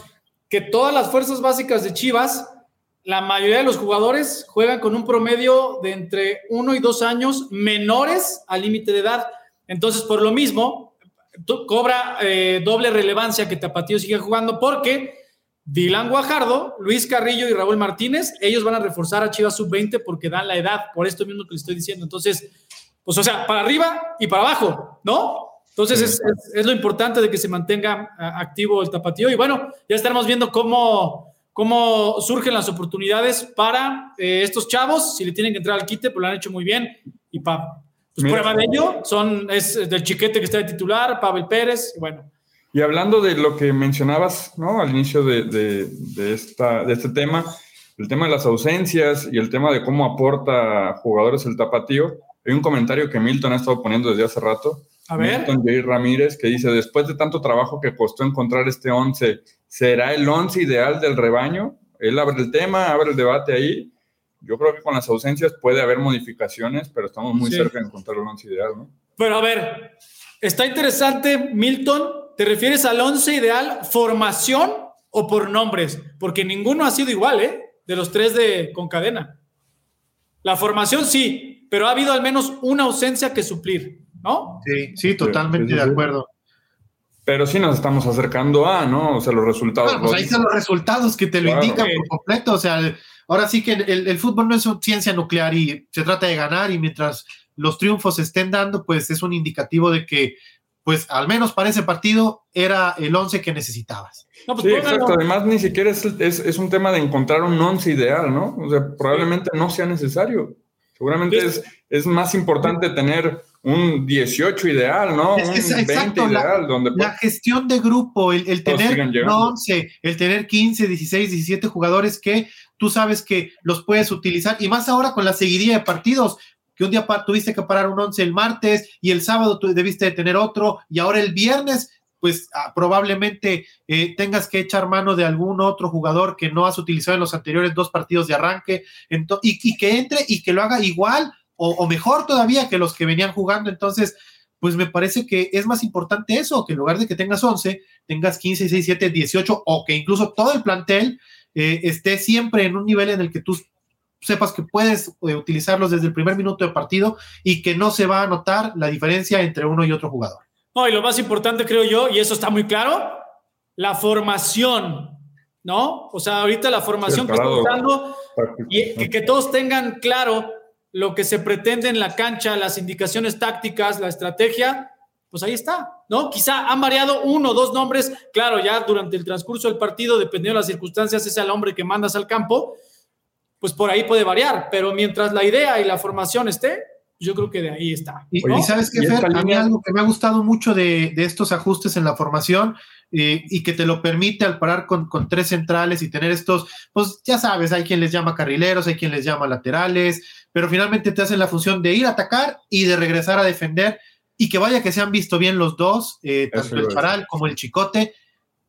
que todas las fuerzas básicas de Chivas, la mayoría de los jugadores juegan con un promedio de entre uno y dos años menores al límite de edad. Entonces, por lo mismo, cobra eh, doble relevancia que Tapatío siga jugando porque Dylan Guajardo, Luis Carrillo y Raúl Martínez, ellos van a reforzar a Chivas sub-20 porque dan la edad, por esto mismo que les estoy diciendo. Entonces, pues o sea, para arriba y para abajo, ¿no? Entonces es, es- es lo importante de que se mantenga activo el tapatío y bueno, ya estaremos viendo cómo, cómo surgen las oportunidades para eh, estos chavos, si le tienen que entrar al quite, pues lo han hecho muy bien y pa, pues Mira. prueba de ello son, es del chiquete que está de titular, Pavel Pérez, y bueno, Y hablando de lo que mencionabas ¿no? al inicio de, de- de esta, de este tema, el tema de las ausencias y el tema de cómo aporta jugadores el tapatío, hay un comentario que Milton ha estado poniendo desde hace rato. A ver. Milton J. Ramírez, que dice, después de tanto trabajo que costó encontrar este 11, ¿será el 11 ideal del rebaño? Él abre el tema, abre el debate ahí. Yo creo que con las ausencias puede haber modificaciones, pero estamos muy Sí. cerca de encontrar el 11 ideal, ¿no? Pero a ver, está interesante, Milton. ¿Te refieres al 11 ideal, formación o por nombres? Porque ninguno ha sido igual, ¿eh? De los tres de con cadena. La formación sí, pero ha habido al menos una ausencia que suplir, ¿no? Sí, sí, totalmente sí, sí, de acuerdo. Pero sí nos estamos acercando a, ¿no? O sea, los resultados. Ah, pues ahí están los resultados que te lo Claro. indican Sí. por completo. O sea, ahora sí que el, el fútbol no es una ciencia nuclear y se trata de ganar y mientras los triunfos se estén dando, pues es un indicativo de que, pues al menos para ese partido era el 11 que necesitabas. No, pues Sí, exacto. Además, ni siquiera es, es, es un tema de encontrar un once ideal, ¿no? O sea, probablemente no sea necesario. Seguramente Sí. es, es más importante tener un 18 ideal, ¿no? Es que es- un 20 exacto, la- ideal, donde La gestión de grupo, el, el tener sigan llegando. no 11, el tener 15, 16, 17 jugadores que tú sabes que los puedes utilizar, y más ahora con la seguidilla de partidos, que un día tuviste que parar un 11 el martes y el sábado tú debiste de tener otro, y ahora el viernes, pues ah, probablemente eh, tengas que echar mano de algún otro jugador que no has utilizado en los anteriores dos partidos de arranque, y, que entre y que lo haga igual o, mejor todavía que los que venían jugando. Entonces, pues me parece que es más importante eso, que en lugar de que tengas 11, tengas 15, 16, 17, 18 o que incluso todo el plantel eh, esté siempre en un nivel en el que tú sepas que puedes eh, utilizarlos desde el primer minuto de partido y que no se va a notar la diferencia entre uno y otro jugador. No, y lo más importante, creo yo, y eso está muy claro, la formación, ¿no? O sea, ahorita la formación que estamos dando y que, que todos tengan claro lo que se pretende en la cancha, las indicaciones tácticas, la estrategia, pues ahí está, ¿no? Quizá han variado uno o dos nombres, claro, ya durante el transcurso del partido, dependiendo de las circunstancias, es el hombre que mandas al campo, pues por ahí puede variar, pero mientras la idea y la formación esté, yo creo que de ahí está. Y, ¿no? y sabes qué, Fer, a mí algo que me ha gustado mucho de, de estos ajustes en la formación eh, y que te lo permite al parar con, con tres centrales y tener estos, pues ya sabes, hay quien les llama carrileros, hay quien les llama laterales, pero finalmente te hacen la función de ir a atacar y de regresar a defender y que vaya que se han visto bien los dos, eh, tanto el. Charal como el Chicote,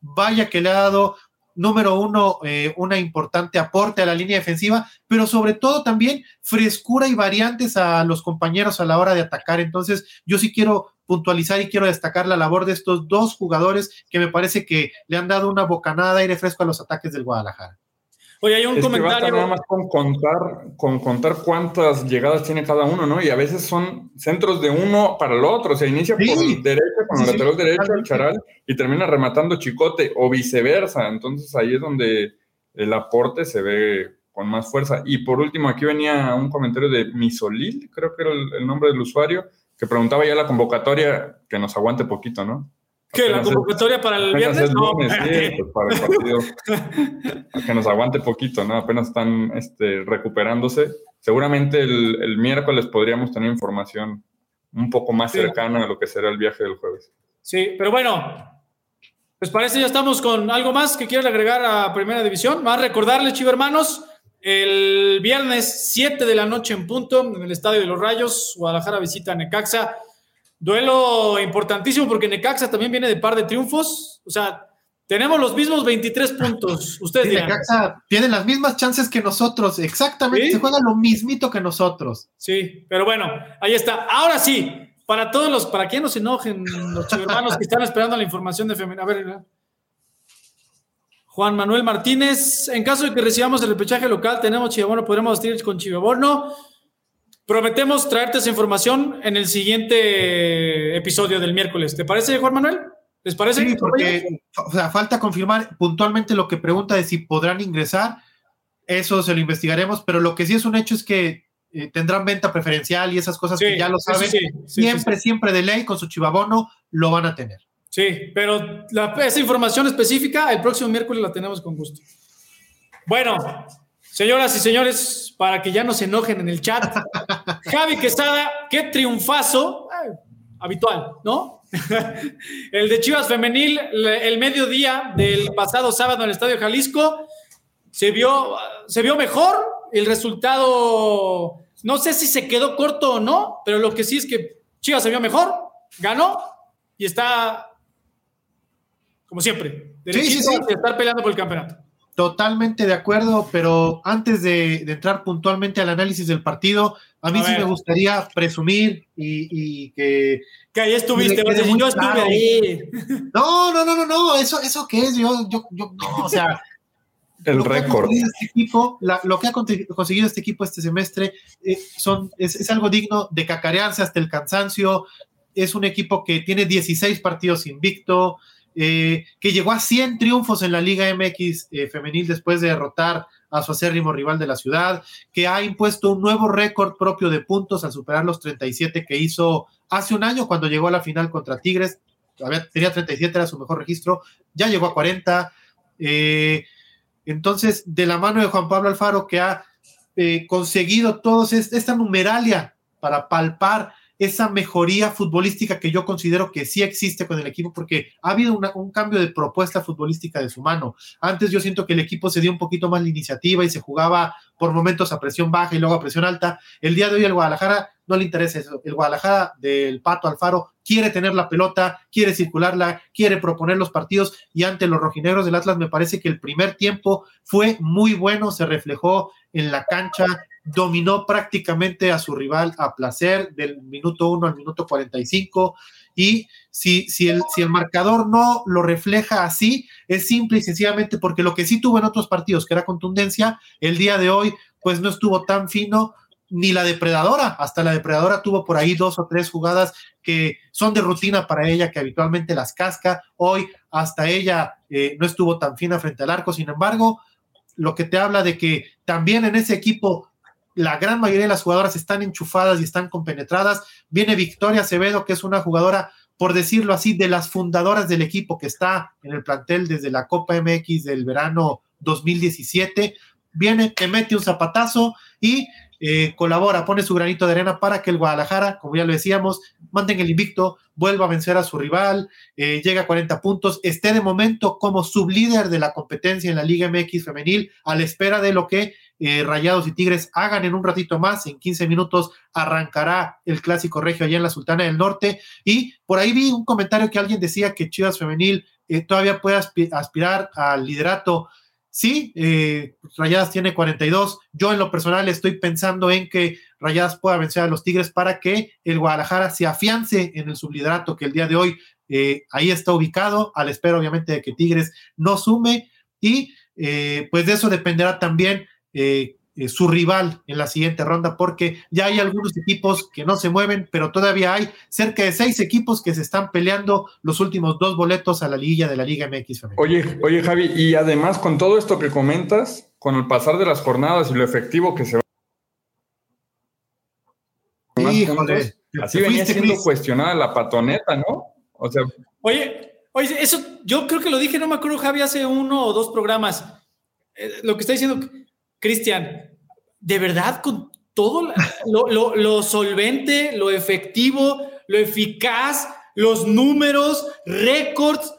vaya que le ha dado número uno, eh, una importante aporte a la línea defensiva, pero sobre todo también frescura y variantes a los compañeros a la hora de atacar. Entonces, yo sí quiero puntualizar y quiero destacar la labor de estos dos jugadores que me parece que le han dado una bocanada de aire fresco a los ataques del Guadalajara. Oye, hay un Es que comentario. nada más con contar, con contar cuántas llegadas tiene cada uno, ¿no? Y a veces son centros de uno para el otro. O sea, inicia Sí. por el derecho, con Sí, el sí, lateral derecho, el charal, y termina rematando chicote, o viceversa. Entonces ahí es donde el aporte se ve con más fuerza. Y por último, aquí venía un comentario de Misolil, creo que era el, el nombre del usuario, que preguntaba ya la convocatoria, que nos aguante poquito, ¿no? ¿Qué? ¿La convocatoria para el viernes? es No, lunes, sí, pues para el partido. A que nos aguante poquito, ¿no? Apenas están este, recuperándose. Seguramente el, el miércoles podríamos tener información un poco más cercana a lo que será el viaje del jueves. Sí, pero bueno, ¿les parece? Ya estamos con algo más que quieran agregar a Primera División. Más recordarles, chivo hermanos, el viernes 7 de la noche en punto, en el Estadio de los Rayos, Guadalajara visita a Necaxa. Duelo importantísimo porque Necaxa también viene de par de triunfos. O sea, tenemos los mismos 23 puntos. Ustedes sí, Necaxa tiene las mismas chances que nosotros. Exactamente, se juega lo mismito que nosotros. Sí, pero bueno, ahí está. Ahora sí, para todos los, para que no se enojen los hermanos que están esperando la información de Femenina. A ver, Juan Manuel Martínez, en caso de que recibamos el repechaje local, tenemos Chivaborno, podremos ir con Chivaborno. Prometemos traerte esa información en el siguiente episodio del miércoles. ¿Te parece, Juan Manuel? ¿Les parece? Sí, porque o sea, falta confirmar puntualmente lo que pregunta de si podrán ingresar. Eso se lo investigaremos, pero lo que sí es un hecho es que eh, tendrán venta preferencial y esas cosas que ya lo saben, siempre, siempre de ley con su chivabono lo van a tener. Sí, pero esa información específica el próximo miércoles la tenemos con gusto. Bueno, señoras y señores, para que ya no se enojen en el chat, Javi Quesada, qué triunfazo, eh, habitual, ¿no? el de Chivas Femenil, el mediodía del pasado sábado en el Estadio Jalisco, se vio, se vio mejor, el resultado, no sé si se quedó corto o no, pero lo que sí es que Chivas se vio mejor, ganó y está, como siempre, derechito sí, estar peleando por el campeonato. Totalmente de acuerdo, pero antes de, entrar puntualmente al análisis del partido, a mí sí me gustaría presumir y, que... Que ahí estuviste, yo estuve ahí. No, no, no, no, no, eso, eso qué es, yo, yo, yo, no, o sea, el récord. Este equipo, lo que ha conseguido este equipo este semestre eh, son, es, algo digno de cacarearse hasta el cansancio. Es un equipo que tiene 16 partidos invicto, eh, que llegó a 100 triunfos en la Liga MX eh, femenil después de derrotar a su acérrimo rival de la ciudad, que ha impuesto un nuevo récord propio de puntos al superar los 37 que hizo hace un año cuando llegó a la final contra Tigres. tenía 37, era su mejor registro, ya llegó a 40. Eh, entonces, de la mano de Juan Pablo Alfaro, que ha conseguido todos esta numeralia para palpar esa mejoría futbolística que yo considero que sí existe con el equipo, porque ha habido un cambio de propuesta futbolística de su mano. Antes yo siento que el equipo se dio un poquito más la iniciativa y se jugaba por momentos a presión baja y luego a presión alta. El día de hoy el Guadalajara no le interesa eso. El Guadalajara del Pato Alfaro quiere tener la pelota, quiere circularla, quiere proponer los partidos y ante los rojinegros del Atlas me parece que el primer tiempo fue muy bueno, se reflejó en la cancha, dominó prácticamente a su rival a placer del minuto 1 al minuto 45 y si, si, el, si el marcador no lo refleja así, es simple y sencillamente porque lo que sí tuvo en otros partidos, que era contundencia, el día de hoy pues no estuvo tan fino, ni la depredadora, hasta la depredadora tuvo por ahí dos o tres jugadas que son de rutina para ella, que habitualmente las casca. Hoy hasta ella eh, no estuvo tan fina frente al arco, sin embargo, lo que te habla de que también en ese equipo la gran mayoría de las jugadoras están enchufadas y están compenetradas. Viene Victoria Acevedo, que es una jugadora, por decirlo así, de las fundadoras del equipo que está en el plantel desde la Copa MX del verano 2017. Viene, te mete un zapatazo y eh, colabora, pone su granito de arena para que el Guadalajara, como ya lo decíamos, mantenga el invicto, vuelva a vencer a su rival, eh, llega a 40 puntos, esté de momento como sublíder de la competencia en la Liga MX femenil, a la espera de lo que eh, Rayados y Tigres hagan en un ratito más, en 15 minutos arrancará el clásico regio allá en la Sultana del Norte, y por ahí vi un comentario que alguien decía que Chivas femenil todavía puede aspirar al liderato. Sí, eh, Rayadas tiene 42. Yo en lo personal estoy pensando en que Rayadas pueda vencer a los Tigres para que el Guadalajara se afiance en el subliderato que el día de hoy eh, ahí está ubicado, a la espera obviamente de que Tigres no sume. Y eh, pues de eso dependerá también eh, su rival en la siguiente ronda, porque ya hay algunos equipos que no se mueven, pero todavía hay cerca de seis equipos que se están peleando los últimos dos boletos a la liguilla de la Liga MX. Oye, oye Javi, y además con todo esto que comentas, con el pasar de las jornadas y lo efectivo que se va Híjole, así venía siendo cuestionada la patoneta, ¿no? O sea. Oye, oye, eso yo creo que lo dije, no me acuerdo, Javi, hace uno o dos programas. Eh, lo que está diciendo Cristian, ¿de verdad con todo lo, solvente, lo efectivo, lo eficaz, los números, récords.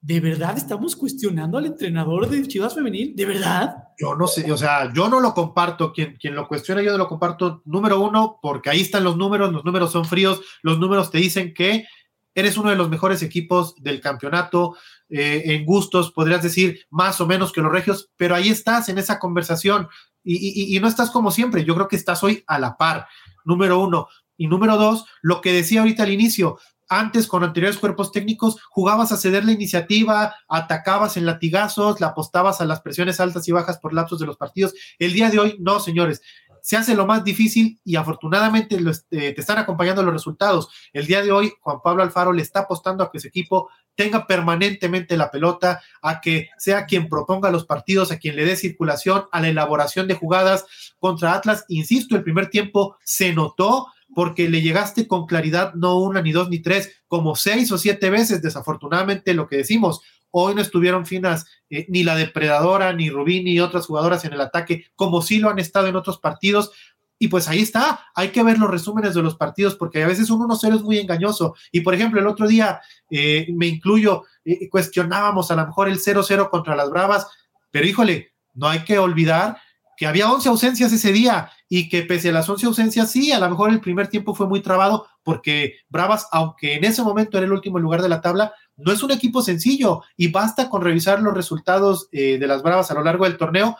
¿De verdad estamos cuestionando al entrenador de Chivas Femenil? ¿De verdad? Yo no sé, o sea, yo no lo comparto. Quien, quien lo cuestiona, yo no lo comparto. Número uno, porque ahí están los números, los números son fríos, los números te dicen que eres uno de los mejores equipos del campeonato. Eh, en gustos, podrías decir más o menos que los regios, pero ahí estás en esa conversación y, y no estás como siempre. Yo creo que estás hoy a la par, número uno. Y número dos, lo que decía ahorita al inicio, antes, con anteriores cuerpos técnicos, jugabas a ceder la iniciativa, atacabas en latigazos, la apostabas a las presiones altas y bajas por lapsos de los partidos. El día de hoy, no, señores. Se hace lo más difícil y afortunadamente eh, te están acompañando los resultados. El día de hoy, Juan Pablo Alfaro le está apostando a que su equipo tenga permanentemente la pelota, a que sea quien proponga los partidos, a quien le dé circulación, a la elaboración de jugadas contra Atlas. Insisto, el primer tiempo se notó porque le llegaste con claridad no una, ni dos, ni tres, como seis o siete veces, desafortunadamente lo que decimos. Hoy no estuvieron finas eh, ni la depredadora, ni Rubí, ni otras jugadoras en el ataque, como sí lo han estado en otros partidos. Y pues ahí está, hay que ver los resúmenes de los partidos, porque a veces un 1-0 es muy engañoso. Y por ejemplo, el otro día, eh, me incluyo, eh, cuestionábamos a lo mejor el 0-0 contra las Bravas, pero híjole, no hay que olvidar que había 11 ausencias ese día y que pese a las 11 ausencias, sí, a lo mejor el primer tiempo fue muy trabado porque Bravas, aunque en ese momento era el último lugar de la tabla, no es un equipo sencillo y basta con revisar los resultados eh, de las Bravas a lo largo del torneo.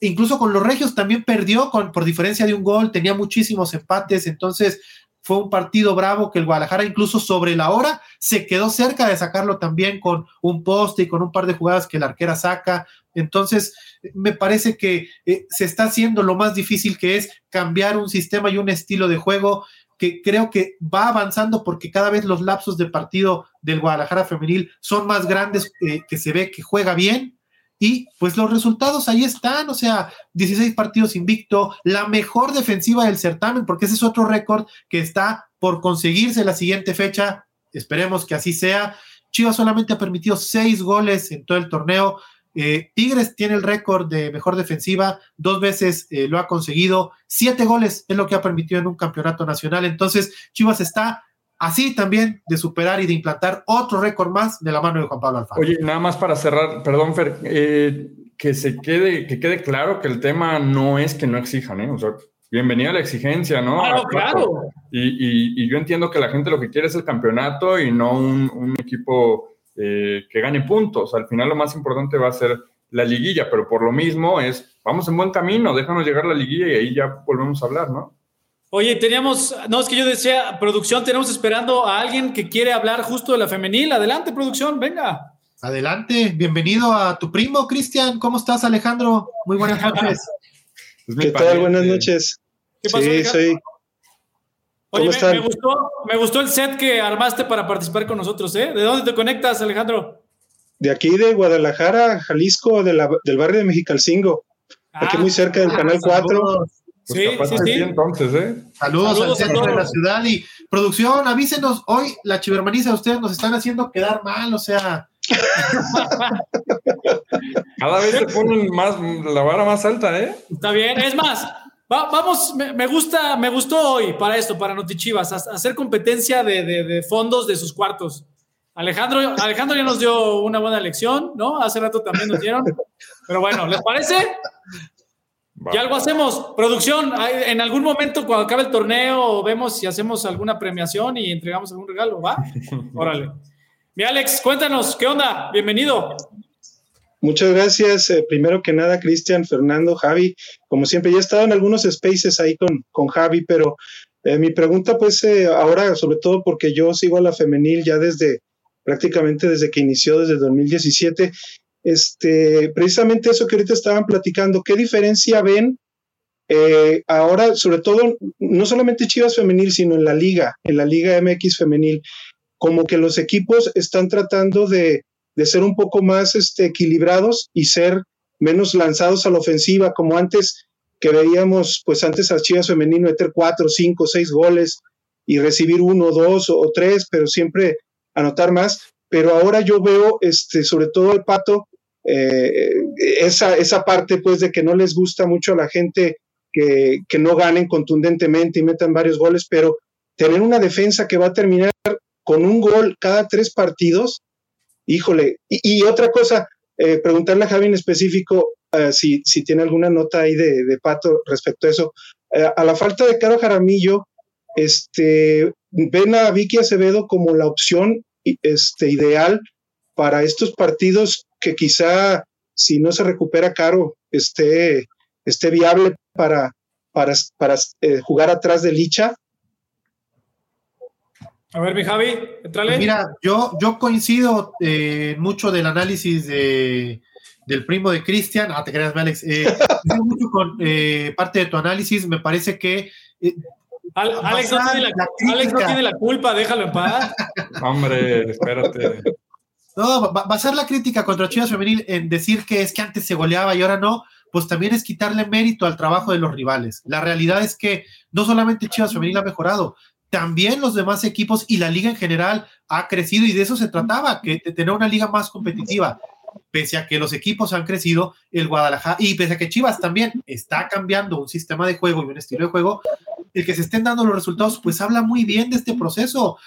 Incluso con los Regios también perdió con, por diferencia de un gol, tenía muchísimos empates, entonces fue un partido bravo que el Guadalajara incluso sobre la hora se quedó cerca de sacarlo también con un poste y con un par de jugadas que la arquera saca. Entonces, me parece que eh, se está haciendo lo más difícil que es cambiar un sistema y un estilo de juego que creo que va avanzando porque cada vez los lapsos de partido del Guadalajara femenil son más grandes, eh, que se ve que juega bien, y pues los resultados ahí están, o sea, 16 partidos invicto, la mejor defensiva del certamen, porque ese es otro récord que está por conseguirse la siguiente fecha. Esperemos que así sea. Chivas solamente ha permitido seis goles en todo el torneo. Eh, Tigres tiene el récord de mejor defensiva, dos veces eh, lo ha conseguido, siete goles es lo que ha permitido en un campeonato nacional. Entonces, Chivas está así también de superar y de implantar otro récord más de la mano de Juan Pablo Alfaro. Oye, nada más para cerrar, perdón, Fer, eh, que se quede, que quede claro que el tema no es que no exijan, ¿eh? O sea, bienvenida a la exigencia, ¿no? Claro, claro. Y, yo entiendo que la gente lo que quiere es el campeonato y no un, equipo eh, que gane puntos. Al final lo más importante va a ser la liguilla, pero por lo mismo es, vamos en buen camino, déjanos llegar a la liguilla y ahí ya volvemos a hablar, ¿no? Oye, teníamos, no, es que yo decía, producción, tenemos esperando a alguien que quiere hablar justo de la femenil. Adelante, producción, venga. Adelante, bienvenido a tu primo, Cristian. ¿Cómo estás, Alejandro? Muy buenas noches. ¿Qué tal? Buenas noches. ¿Qué pasó, sí, soy. Oye, me, me, gustó, me gustó el set que armaste para participar con nosotros, ¿eh? ¿De dónde te conectas, Alejandro? De aquí, de Guadalajara, Jalisco, del barrio de Mexicalcingo. aquí muy cerca del ah, Canal 4. Pues sí, sí, sí. Entonces, ¿eh? Saludos, al centro de la ciudad y producción, avísenos, hoy la chivermaniza ustedes nos están haciendo quedar mal, o sea. Cada vez se ponen más, la vara más alta, ¿eh? Está bien, es más, vamos, me, gusta, me gustó hoy para esto, para Notichivas, hacer competencia de, de, fondos de sus cuartos. Alejandro, Alejandro ya nos dio una buena lección, ¿no? Hace rato también nos dieron. Pero bueno, ¿les parece? Y algo hacemos, producción, en algún momento cuando acabe el torneo vemos si hacemos alguna premiación y entregamos algún regalo, ¿va? Órale. Mi Alex, cuéntanos, ¿qué onda? Bienvenido. Muchas gracias. Eh, primero que nada, Cristian, Fernando, Javi. Como siempre, ya he estado en algunos spaces ahí con, con Javi, pero eh, mi pregunta, pues, eh, ahora, sobre todo porque yo sigo a la femenil ya desde prácticamente desde que inició, desde 2017, este, precisamente eso que ahorita estaban platicando, ¿qué diferencia ven eh, ahora, sobre todo, no solamente Chivas femenil, sino en la liga, en la liga MX femenil, como que los equipos están tratando de, ser un poco más este, equilibrados y ser menos lanzados a la ofensiva, como antes que veíamos, pues antes a Chivas femenil meter cuatro, cinco, seis goles y recibir uno, dos o tres, pero siempre anotar más. Pero ahora yo veo, este, sobre todo el pato, eh, esa, esa parte pues de que no les gusta mucho a la gente que, que no ganen contundentemente y metan varios goles, pero tener una defensa que va a terminar con un gol cada tres partidos, híjole. Y, otra cosa, eh, preguntarle a Javi en específico eh, si, si, tiene alguna nota ahí de, Pato respecto a eso. Eh, a la falta de Caro Jaramillo, este, ven a Vicky Acevedo como la opción este, ideal para estos partidos que quizá si no se recupera Caro esté, esté viable para, para, para jugar atrás de Licha a ver, mi Javi, entrale. Mira, yo, yo coincido eh, mucho del análisis de, del primo de Cristian. Ah, te creas, Alex. Eh, mucho con eh, parte de tu análisis. Me parece que. Eh, Alex, no tiene la, Alex, no tiene la, culpa, déjalo en paz. Hombre, espérate. No, basar la crítica contra Chivas Femenil en decir que es que antes se goleaba y ahora no, pues también es quitarle mérito al trabajo de los rivales. La realidad es que no solamente Chivas Femenil ha mejorado, también los demás equipos y la liga en general ha crecido y de eso se trataba, que tener una liga más competitiva. Pese a que los equipos han crecido, el Guadalajara, y pese a que Chivas también está cambiando un sistema de juego y un estilo de juego, el que se estén dando los resultados, pues habla muy bien de este proceso.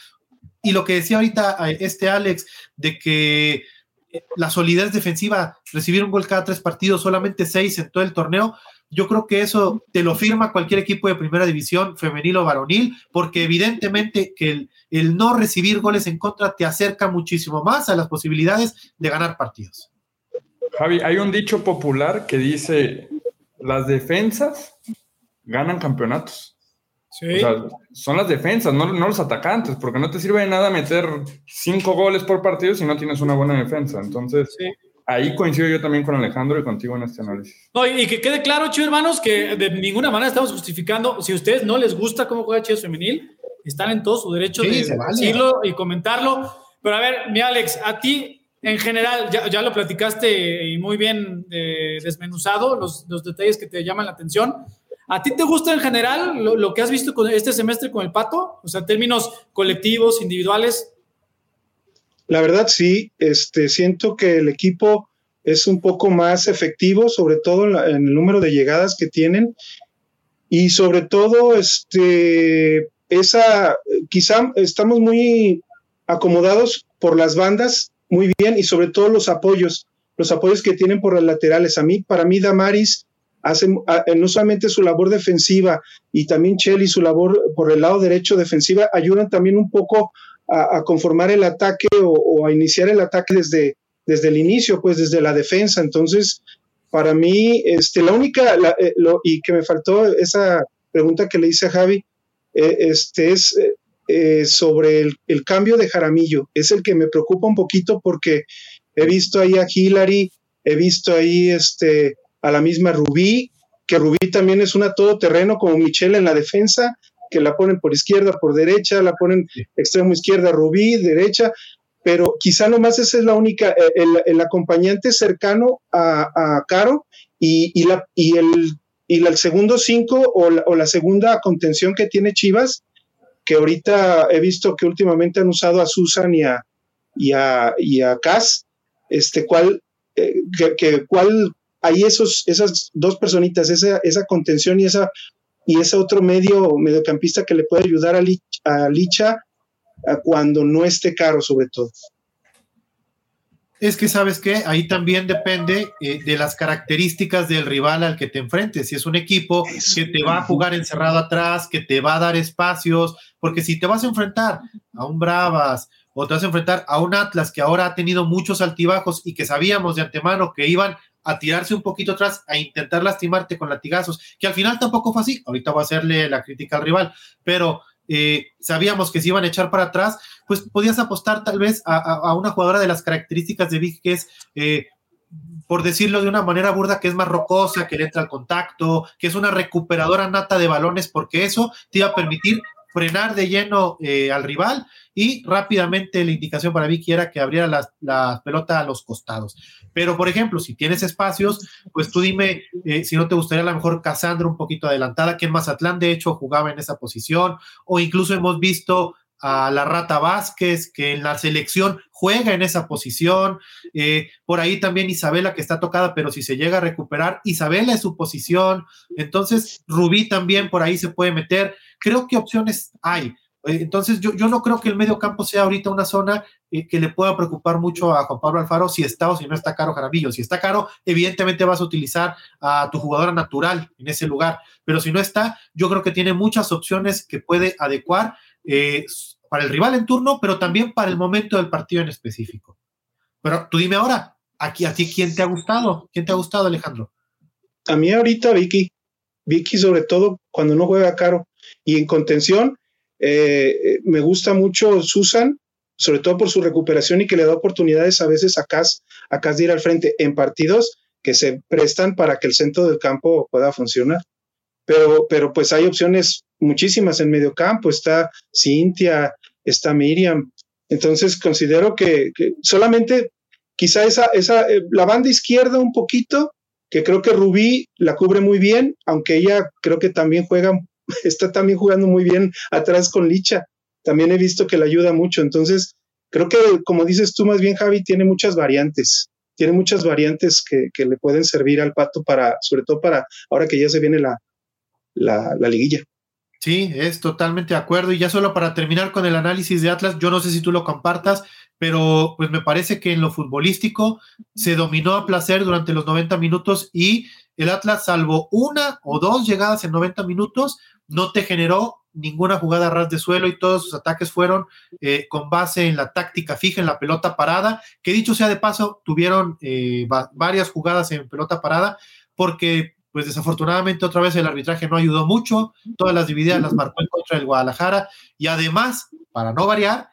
Y lo que decía ahorita eh, este Alex, de que eh, la solidez defensiva, recibir un gol cada tres partidos, solamente seis en todo el torneo, yo creo que eso te lo firma cualquier equipo de primera división, femenil o varonil, porque evidentemente que el, no recibir goles en contra te acerca muchísimo más a las posibilidades de ganar partidos. Javi, hay un dicho popular que dice, las defensas ganan campeonatos. O sea, son las defensas, no, no, los atacantes, porque no te sirve de nada meter cinco goles por partido si no tienes una buena defensa. Entonces, sí ahí coincido yo también con Alejandro y contigo en este análisis. No, y que quede claro, chicos hermanos, que de ninguna manera estamos justificando. Si a ustedes no les gusta cómo juega Chivas Femenil, están en todo su derecho de decirlo y comentarlo. Pero a ver, mi Alex, a ti en general, ya, lo platicaste y muy bien eh, desmenuzado, los, los, detalles que te llaman la atención. ¿A ti te gusta en general lo, lo que has visto con este semestre con el Pato? O sea, términos colectivos, individuales, la verdad sí, este, siento que el equipo es un poco más efectivo, sobre todo en, el número de llegadas que tienen y sobre todo este, esa, quizá estamos muy acomodados por las bandas, muy bien, y sobre todo los apoyos, los apoyos que tienen por las laterales. A mí, para mí, Damaris hace no solamente su labor defensiva y también Chelly su labor por el lado derecho defensiva, ayudan también un poco a, conformar el ataque o, a iniciar el ataque desde, desde el inicio, pues desde la defensa. Entonces, para mí, este, la única, eh, y que me faltó esa pregunta que le hice a Javi, eh, este, es eh, sobre el, el, cambio de Jaramillo. Es el que me preocupa un poquito porque he visto ahí a Hillary, he visto ahí este, a la misma Rubí, que Rubí también es una todoterreno como Michelle en la defensa, que la ponen por izquierda, por derecha, la ponen extremo izquierda, Rubí, derecha, pero quizá nomás esa es la única, eh, el, acompañante cercano a, Caro y, la, y, el, y el segundo cinco o la, segunda contención que tiene Chivas, que ahorita he visto que últimamente han usado a Susan y a, y a, y a Cass, este, cuál, eh, que, cuál, hay esos, esas dos personitas, esa, esa contención y esa y ese otro medio mediocampista que le puede ayudar a, Licha cuando no esté caro sobre todo. Es que sabes que ahí también depende eh, de las características del rival al que te enfrentes. Si es un equipo que te va a jugar encerrado atrás, que te va a dar espacios, porque si te vas a enfrentar a un Bravas o te vas a enfrentar a un Atlas que ahora ha tenido muchos altibajos y que sabíamos de antemano que iban a tirarse un poquito atrás, a intentar lastimarte con latigazos, que al final tampoco fue así. Ahorita voy a hacerle la crítica al rival, pero eh, sabíamos que se iban a echar para atrás, pues podías apostar tal vez a, una jugadora de las características de Vic, que es, eh, por decirlo de una manera burda, que es más rocosa, que le entra al contacto, que es una recuperadora nata de balones, porque eso te iba a permitir frenar de lleno eh, al rival y rápidamente la indicación para Vicky era que abriera la, la, pelota a los costados. Pero, por ejemplo, si tienes espacios, pues tú dime eh, si no te gustaría a lo mejor Casandra un poquito adelantada, que Mazatlán de hecho jugaba en esa posición, o incluso hemos visto a la Rata Vázquez, que en la selección juega en esa posición. Eh, por ahí también Isabela, que está tocada, pero si se llega a recuperar, Isabela es su posición. Entonces, Rubí también por ahí se puede meter. Creo que opciones hay. Eh, entonces, yo, yo no creo que el medio campo sea ahorita una zona eh, que le pueda preocupar mucho a Juan Pablo Alfaro si está o si no está caro Jaramillo. Si está caro, evidentemente vas a utilizar a tu jugadora natural en ese lugar, pero si no está, yo creo que tiene muchas opciones que puede adecuar eh, para el rival en turno, pero también para el momento del partido en específico. Pero tú dime ahora, aquí a ti, ¿quién te ha gustado? ¿Quién te ha gustado, Alejandro? A mí ahorita Vicky, Vicky sobre todo cuando no juega caro y en contención, eh, me gusta mucho Susan, sobre todo por su recuperación y que le da oportunidades a veces a Cas, a Cas de ir al frente en partidos que se prestan para que el centro del campo pueda funcionar. Pero, pero pues hay opciones muchísimas en medio campo, está Cintia, está Miriam. Entonces considero que, solamente quizá esa, esa, eh, la banda izquierda un poquito, que creo que Rubí la cubre muy bien, aunque ella creo que también juega, está también jugando muy bien atrás con Licha. También he visto que le ayuda mucho. Entonces, creo que, como dices tú, más bien Javi tiene muchas variantes. Tiene muchas variantes que, que le pueden servir al pato para, sobre todo para ahora que ya se viene la, la, la liguilla. Sí, es totalmente de acuerdo. Y ya solo para terminar con el análisis de Atlas, yo no sé si tú lo compartas, pero pues me parece que en lo futbolístico se dominó a placer durante los 90 minutos y el Atlas, salvo una o dos llegadas en 90 minutos, no te generó ninguna jugada ras de suelo y todos sus ataques fueron eh, con base en la táctica fija, en la pelota parada, que dicho sea de paso, tuvieron eh, varias jugadas en pelota parada, porque pues desafortunadamente otra vez el arbitraje no ayudó mucho, todas las divididas las marcó en contra del Guadalajara y además, para no variar,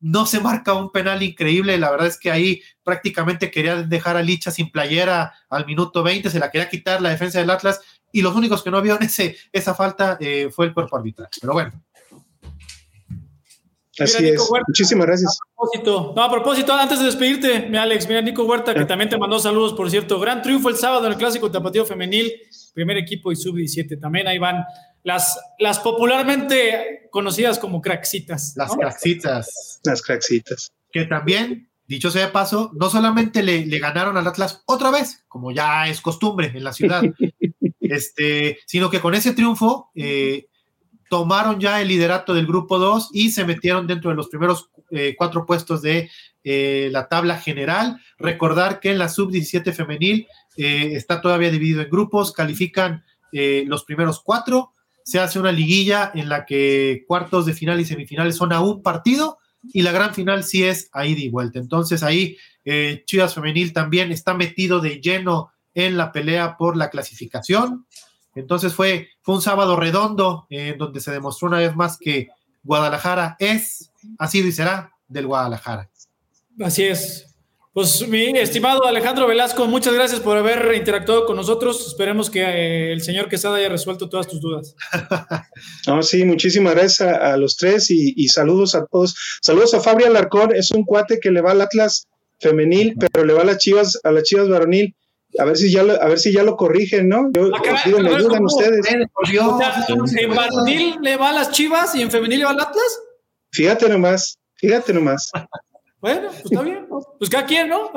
no se marca un penal increíble, la verdad es que ahí prácticamente quería dejar a Licha sin playera al minuto 20, se la quería quitar la defensa del Atlas y los únicos que no vieron ese, esa falta eh, fue el cuerpo arbitral, pero bueno. Así es. Muchísimas gracias. A propósito, no, a propósito, antes de despedirte, mi Alex, mira Nico Huerta, que también te mandó saludos, por cierto. Gran triunfo el sábado en el Clásico Tapatío Femenil, primer equipo y sub-17. También ahí van las, las popularmente conocidas como craxitas. Las craxitas. Las craxitas. Que también, dicho sea de paso, no solamente le, le ganaron al Atlas otra vez, como ya es costumbre en la ciudad, este, sino que con ese triunfo eh, tomaron ya el liderato del grupo 2 y se metieron dentro de los primeros eh, cuatro puestos de eh, la tabla general. Recordar que en la sub-17 femenil eh, está todavía dividido en grupos, califican los primeros cuatro, se hace una liguilla en la que cuartos de final y semifinales son a un partido y la gran final sí es a ida y vuelta. Entonces ahí Chivas Femenil también está metido de lleno en la pelea por la clasificación. Entonces fue, fue un sábado redondo en donde se demostró una vez más que Guadalajara es, ha sido y será del Guadalajara. Así es. Pues mi estimado Alejandro Velasco, muchas gracias por haber interactuado con nosotros. Esperemos que eh, el señor Quesada haya resuelto todas tus dudas. no, sí, muchísimas gracias a, los tres y, saludos a todos. Saludos a Fabri Alarcón, es un cuate que le va al Atlas femenil, pero le va a las Chivas, a las Chivas varonil a ver si ya lo, a ver si ya lo corrigen, ¿no? Yo pido me ayudan ustedes. ¿En varonil le va a las Chivas y en femenil le va al Atlas? Fíjate nomás, fíjate nomás. bueno, pues está bien. Pues cada quien, ¿no?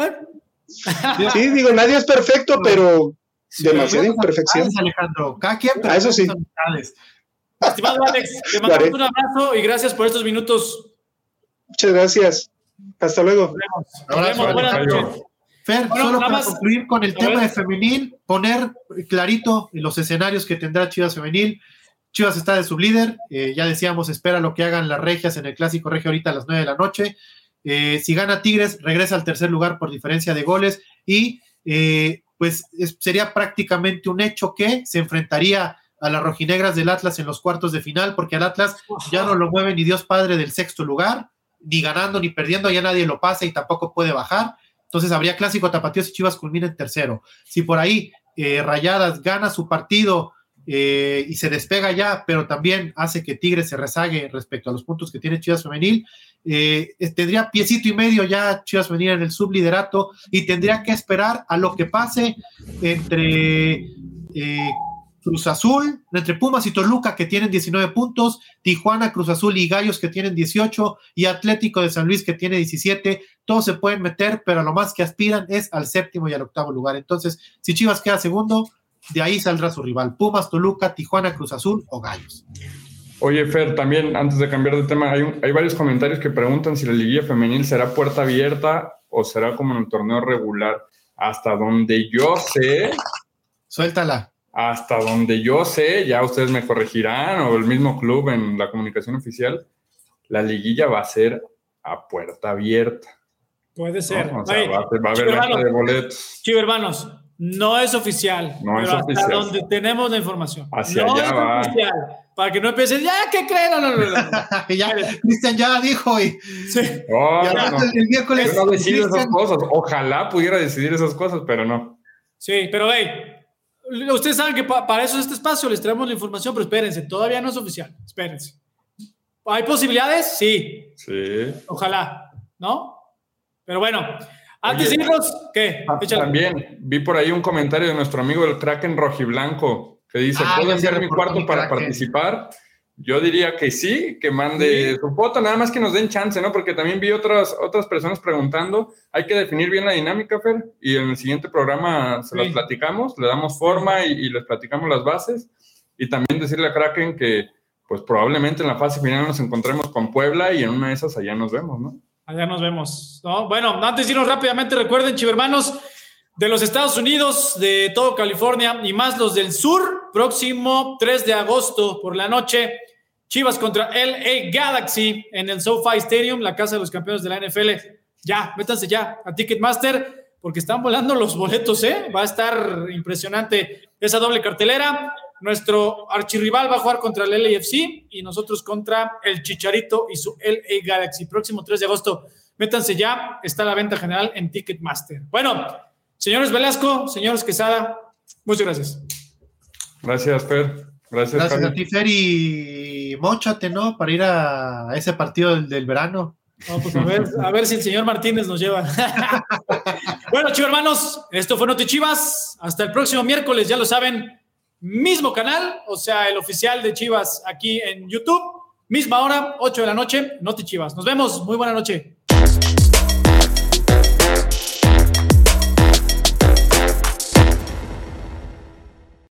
Sí, digo, nadie es perfecto, pero demasiada imperfección. Alejandro, cada quien. Ah, eso sí. Estimado Alex, te mando un abrazo y gracias por estos minutos. Muchas gracias. Hasta luego. Nos vemos. Buenas noches. Fer, solo para concluir con el tema de femenil, poner clarito los escenarios que tendrá Chivas Femenil. Chivas está de sublíder, eh, ya decíamos, espera lo que hagan las regias en el clásico regio ahorita a las 9 de la noche. Eh, si gana Tigres, regresa al tercer lugar por diferencia de goles y eh, pues sería prácticamente un hecho que se enfrentaría a las rojinegras del Atlas en los cuartos de final, porque al Atlas ya no lo mueve ni Dios Padre del sexto lugar, ni ganando ni perdiendo, ya nadie lo pasa y tampoco puede bajar. Entonces habría clásico tapatío si Chivas culmina en tercero. Si por ahí eh, Rayadas gana su partido eh, y se despega ya, pero también hace que Tigres se rezague respecto a los puntos que tiene Chivas Femenil, eh, tendría piecito y medio ya Chivas Femenil en el subliderato y tendría que esperar a lo que pase entre Cruz Azul, entre Pumas y Toluca que tienen 19 puntos, Tijuana, Cruz Azul y Gallos que tienen 18 y Atlético de San Luis que tiene 17. Todos se pueden meter, pero lo más que aspiran es al séptimo y al octavo lugar. Entonces, si Chivas queda segundo, de ahí saldrá su rival. Pumas, Toluca, Tijuana, Cruz Azul o Gallos. Oye, Fer, también antes de cambiar de tema, hay, hay varios comentarios que preguntan si la liguilla femenil será puerta abierta o será como en el torneo regular. Hasta donde yo sé. Suéltala. Hasta donde yo sé, ya ustedes me corregirán, o el mismo club en la comunicación oficial, la liguilla va a ser a puerta abierta. Puede ser. ¿no? O sea, va, a haber venta de boletos. Chivo, hermanos, no es oficial. No es pero oficial. Hasta donde tenemos la información. Hacia no allá es va. oficial. Para que no empiecen, ya, ¿qué creen? No, no, no, no. ya, Cristian ya dijo y, Sí. Oh, y no, además no. el miércoles. Yo no decido esas cosas. Ojalá pudiera decidir esas cosas, pero no. Sí, pero hey, ustedes saben que pa- para eso es este espacio, les traemos la información, pero espérense, todavía no es oficial, espérense. ¿Hay posibilidades? Sí, Sí. ojalá, ¿no? Pero bueno, antes Oye, de irnos, ¿qué? Ah, Échale. También vi por ahí un comentario de nuestro amigo el Kraken Rojiblanco que dice: Ah, ¿Puedo enviar mi cuarto mi para participar? Yo diría que sí, que mande su foto, nada más que nos den chance, ¿no? Porque también vi otras, otras personas preguntando. Hay que definir bien la dinámica, Fer, y en el siguiente programa se Sí. las platicamos, le damos forma y, y les platicamos las bases. Y también decirle a Kraken que, pues probablemente en la fase final nos encontremos con Puebla y en una de esas allá nos vemos, ¿no? Allá nos vemos. ¿no? Bueno, antes de irnos rápidamente, recuerden, chivermanos, de los Estados Unidos, de todo California y más los del sur, próximo 3 de agosto por la noche, Chivas contra LA Galaxy en el SoFi Stadium, la casa de los campeones de la NFL. Ya, métanse ya a Ticketmaster porque están volando los boletos, ¿eh? Va a estar impresionante esa doble cartelera. Nuestro archirrival va a jugar contra el LAFC y nosotros contra el Chicharito y su LA Galaxy. Próximo 3 de agosto. Métanse ya, está la venta general en Ticketmaster. Bueno, señores Velasco, señores Quesada, muchas gracias. Gracias, Fer. Gracias, Gracias Javi. a ti, Fer, y mochate, ¿no? Para ir a, ese partido del, del verano. No, pues a ver, a ver si el señor Martínez nos lleva. bueno, chicos hermanos, esto fue Noti Chivas. Hasta el próximo miércoles, ya lo saben, mismo canal, o sea, el oficial de Chivas aquí en YouTube, misma hora, 8 de la noche, Noti Chivas. Nos vemos, muy buena noche.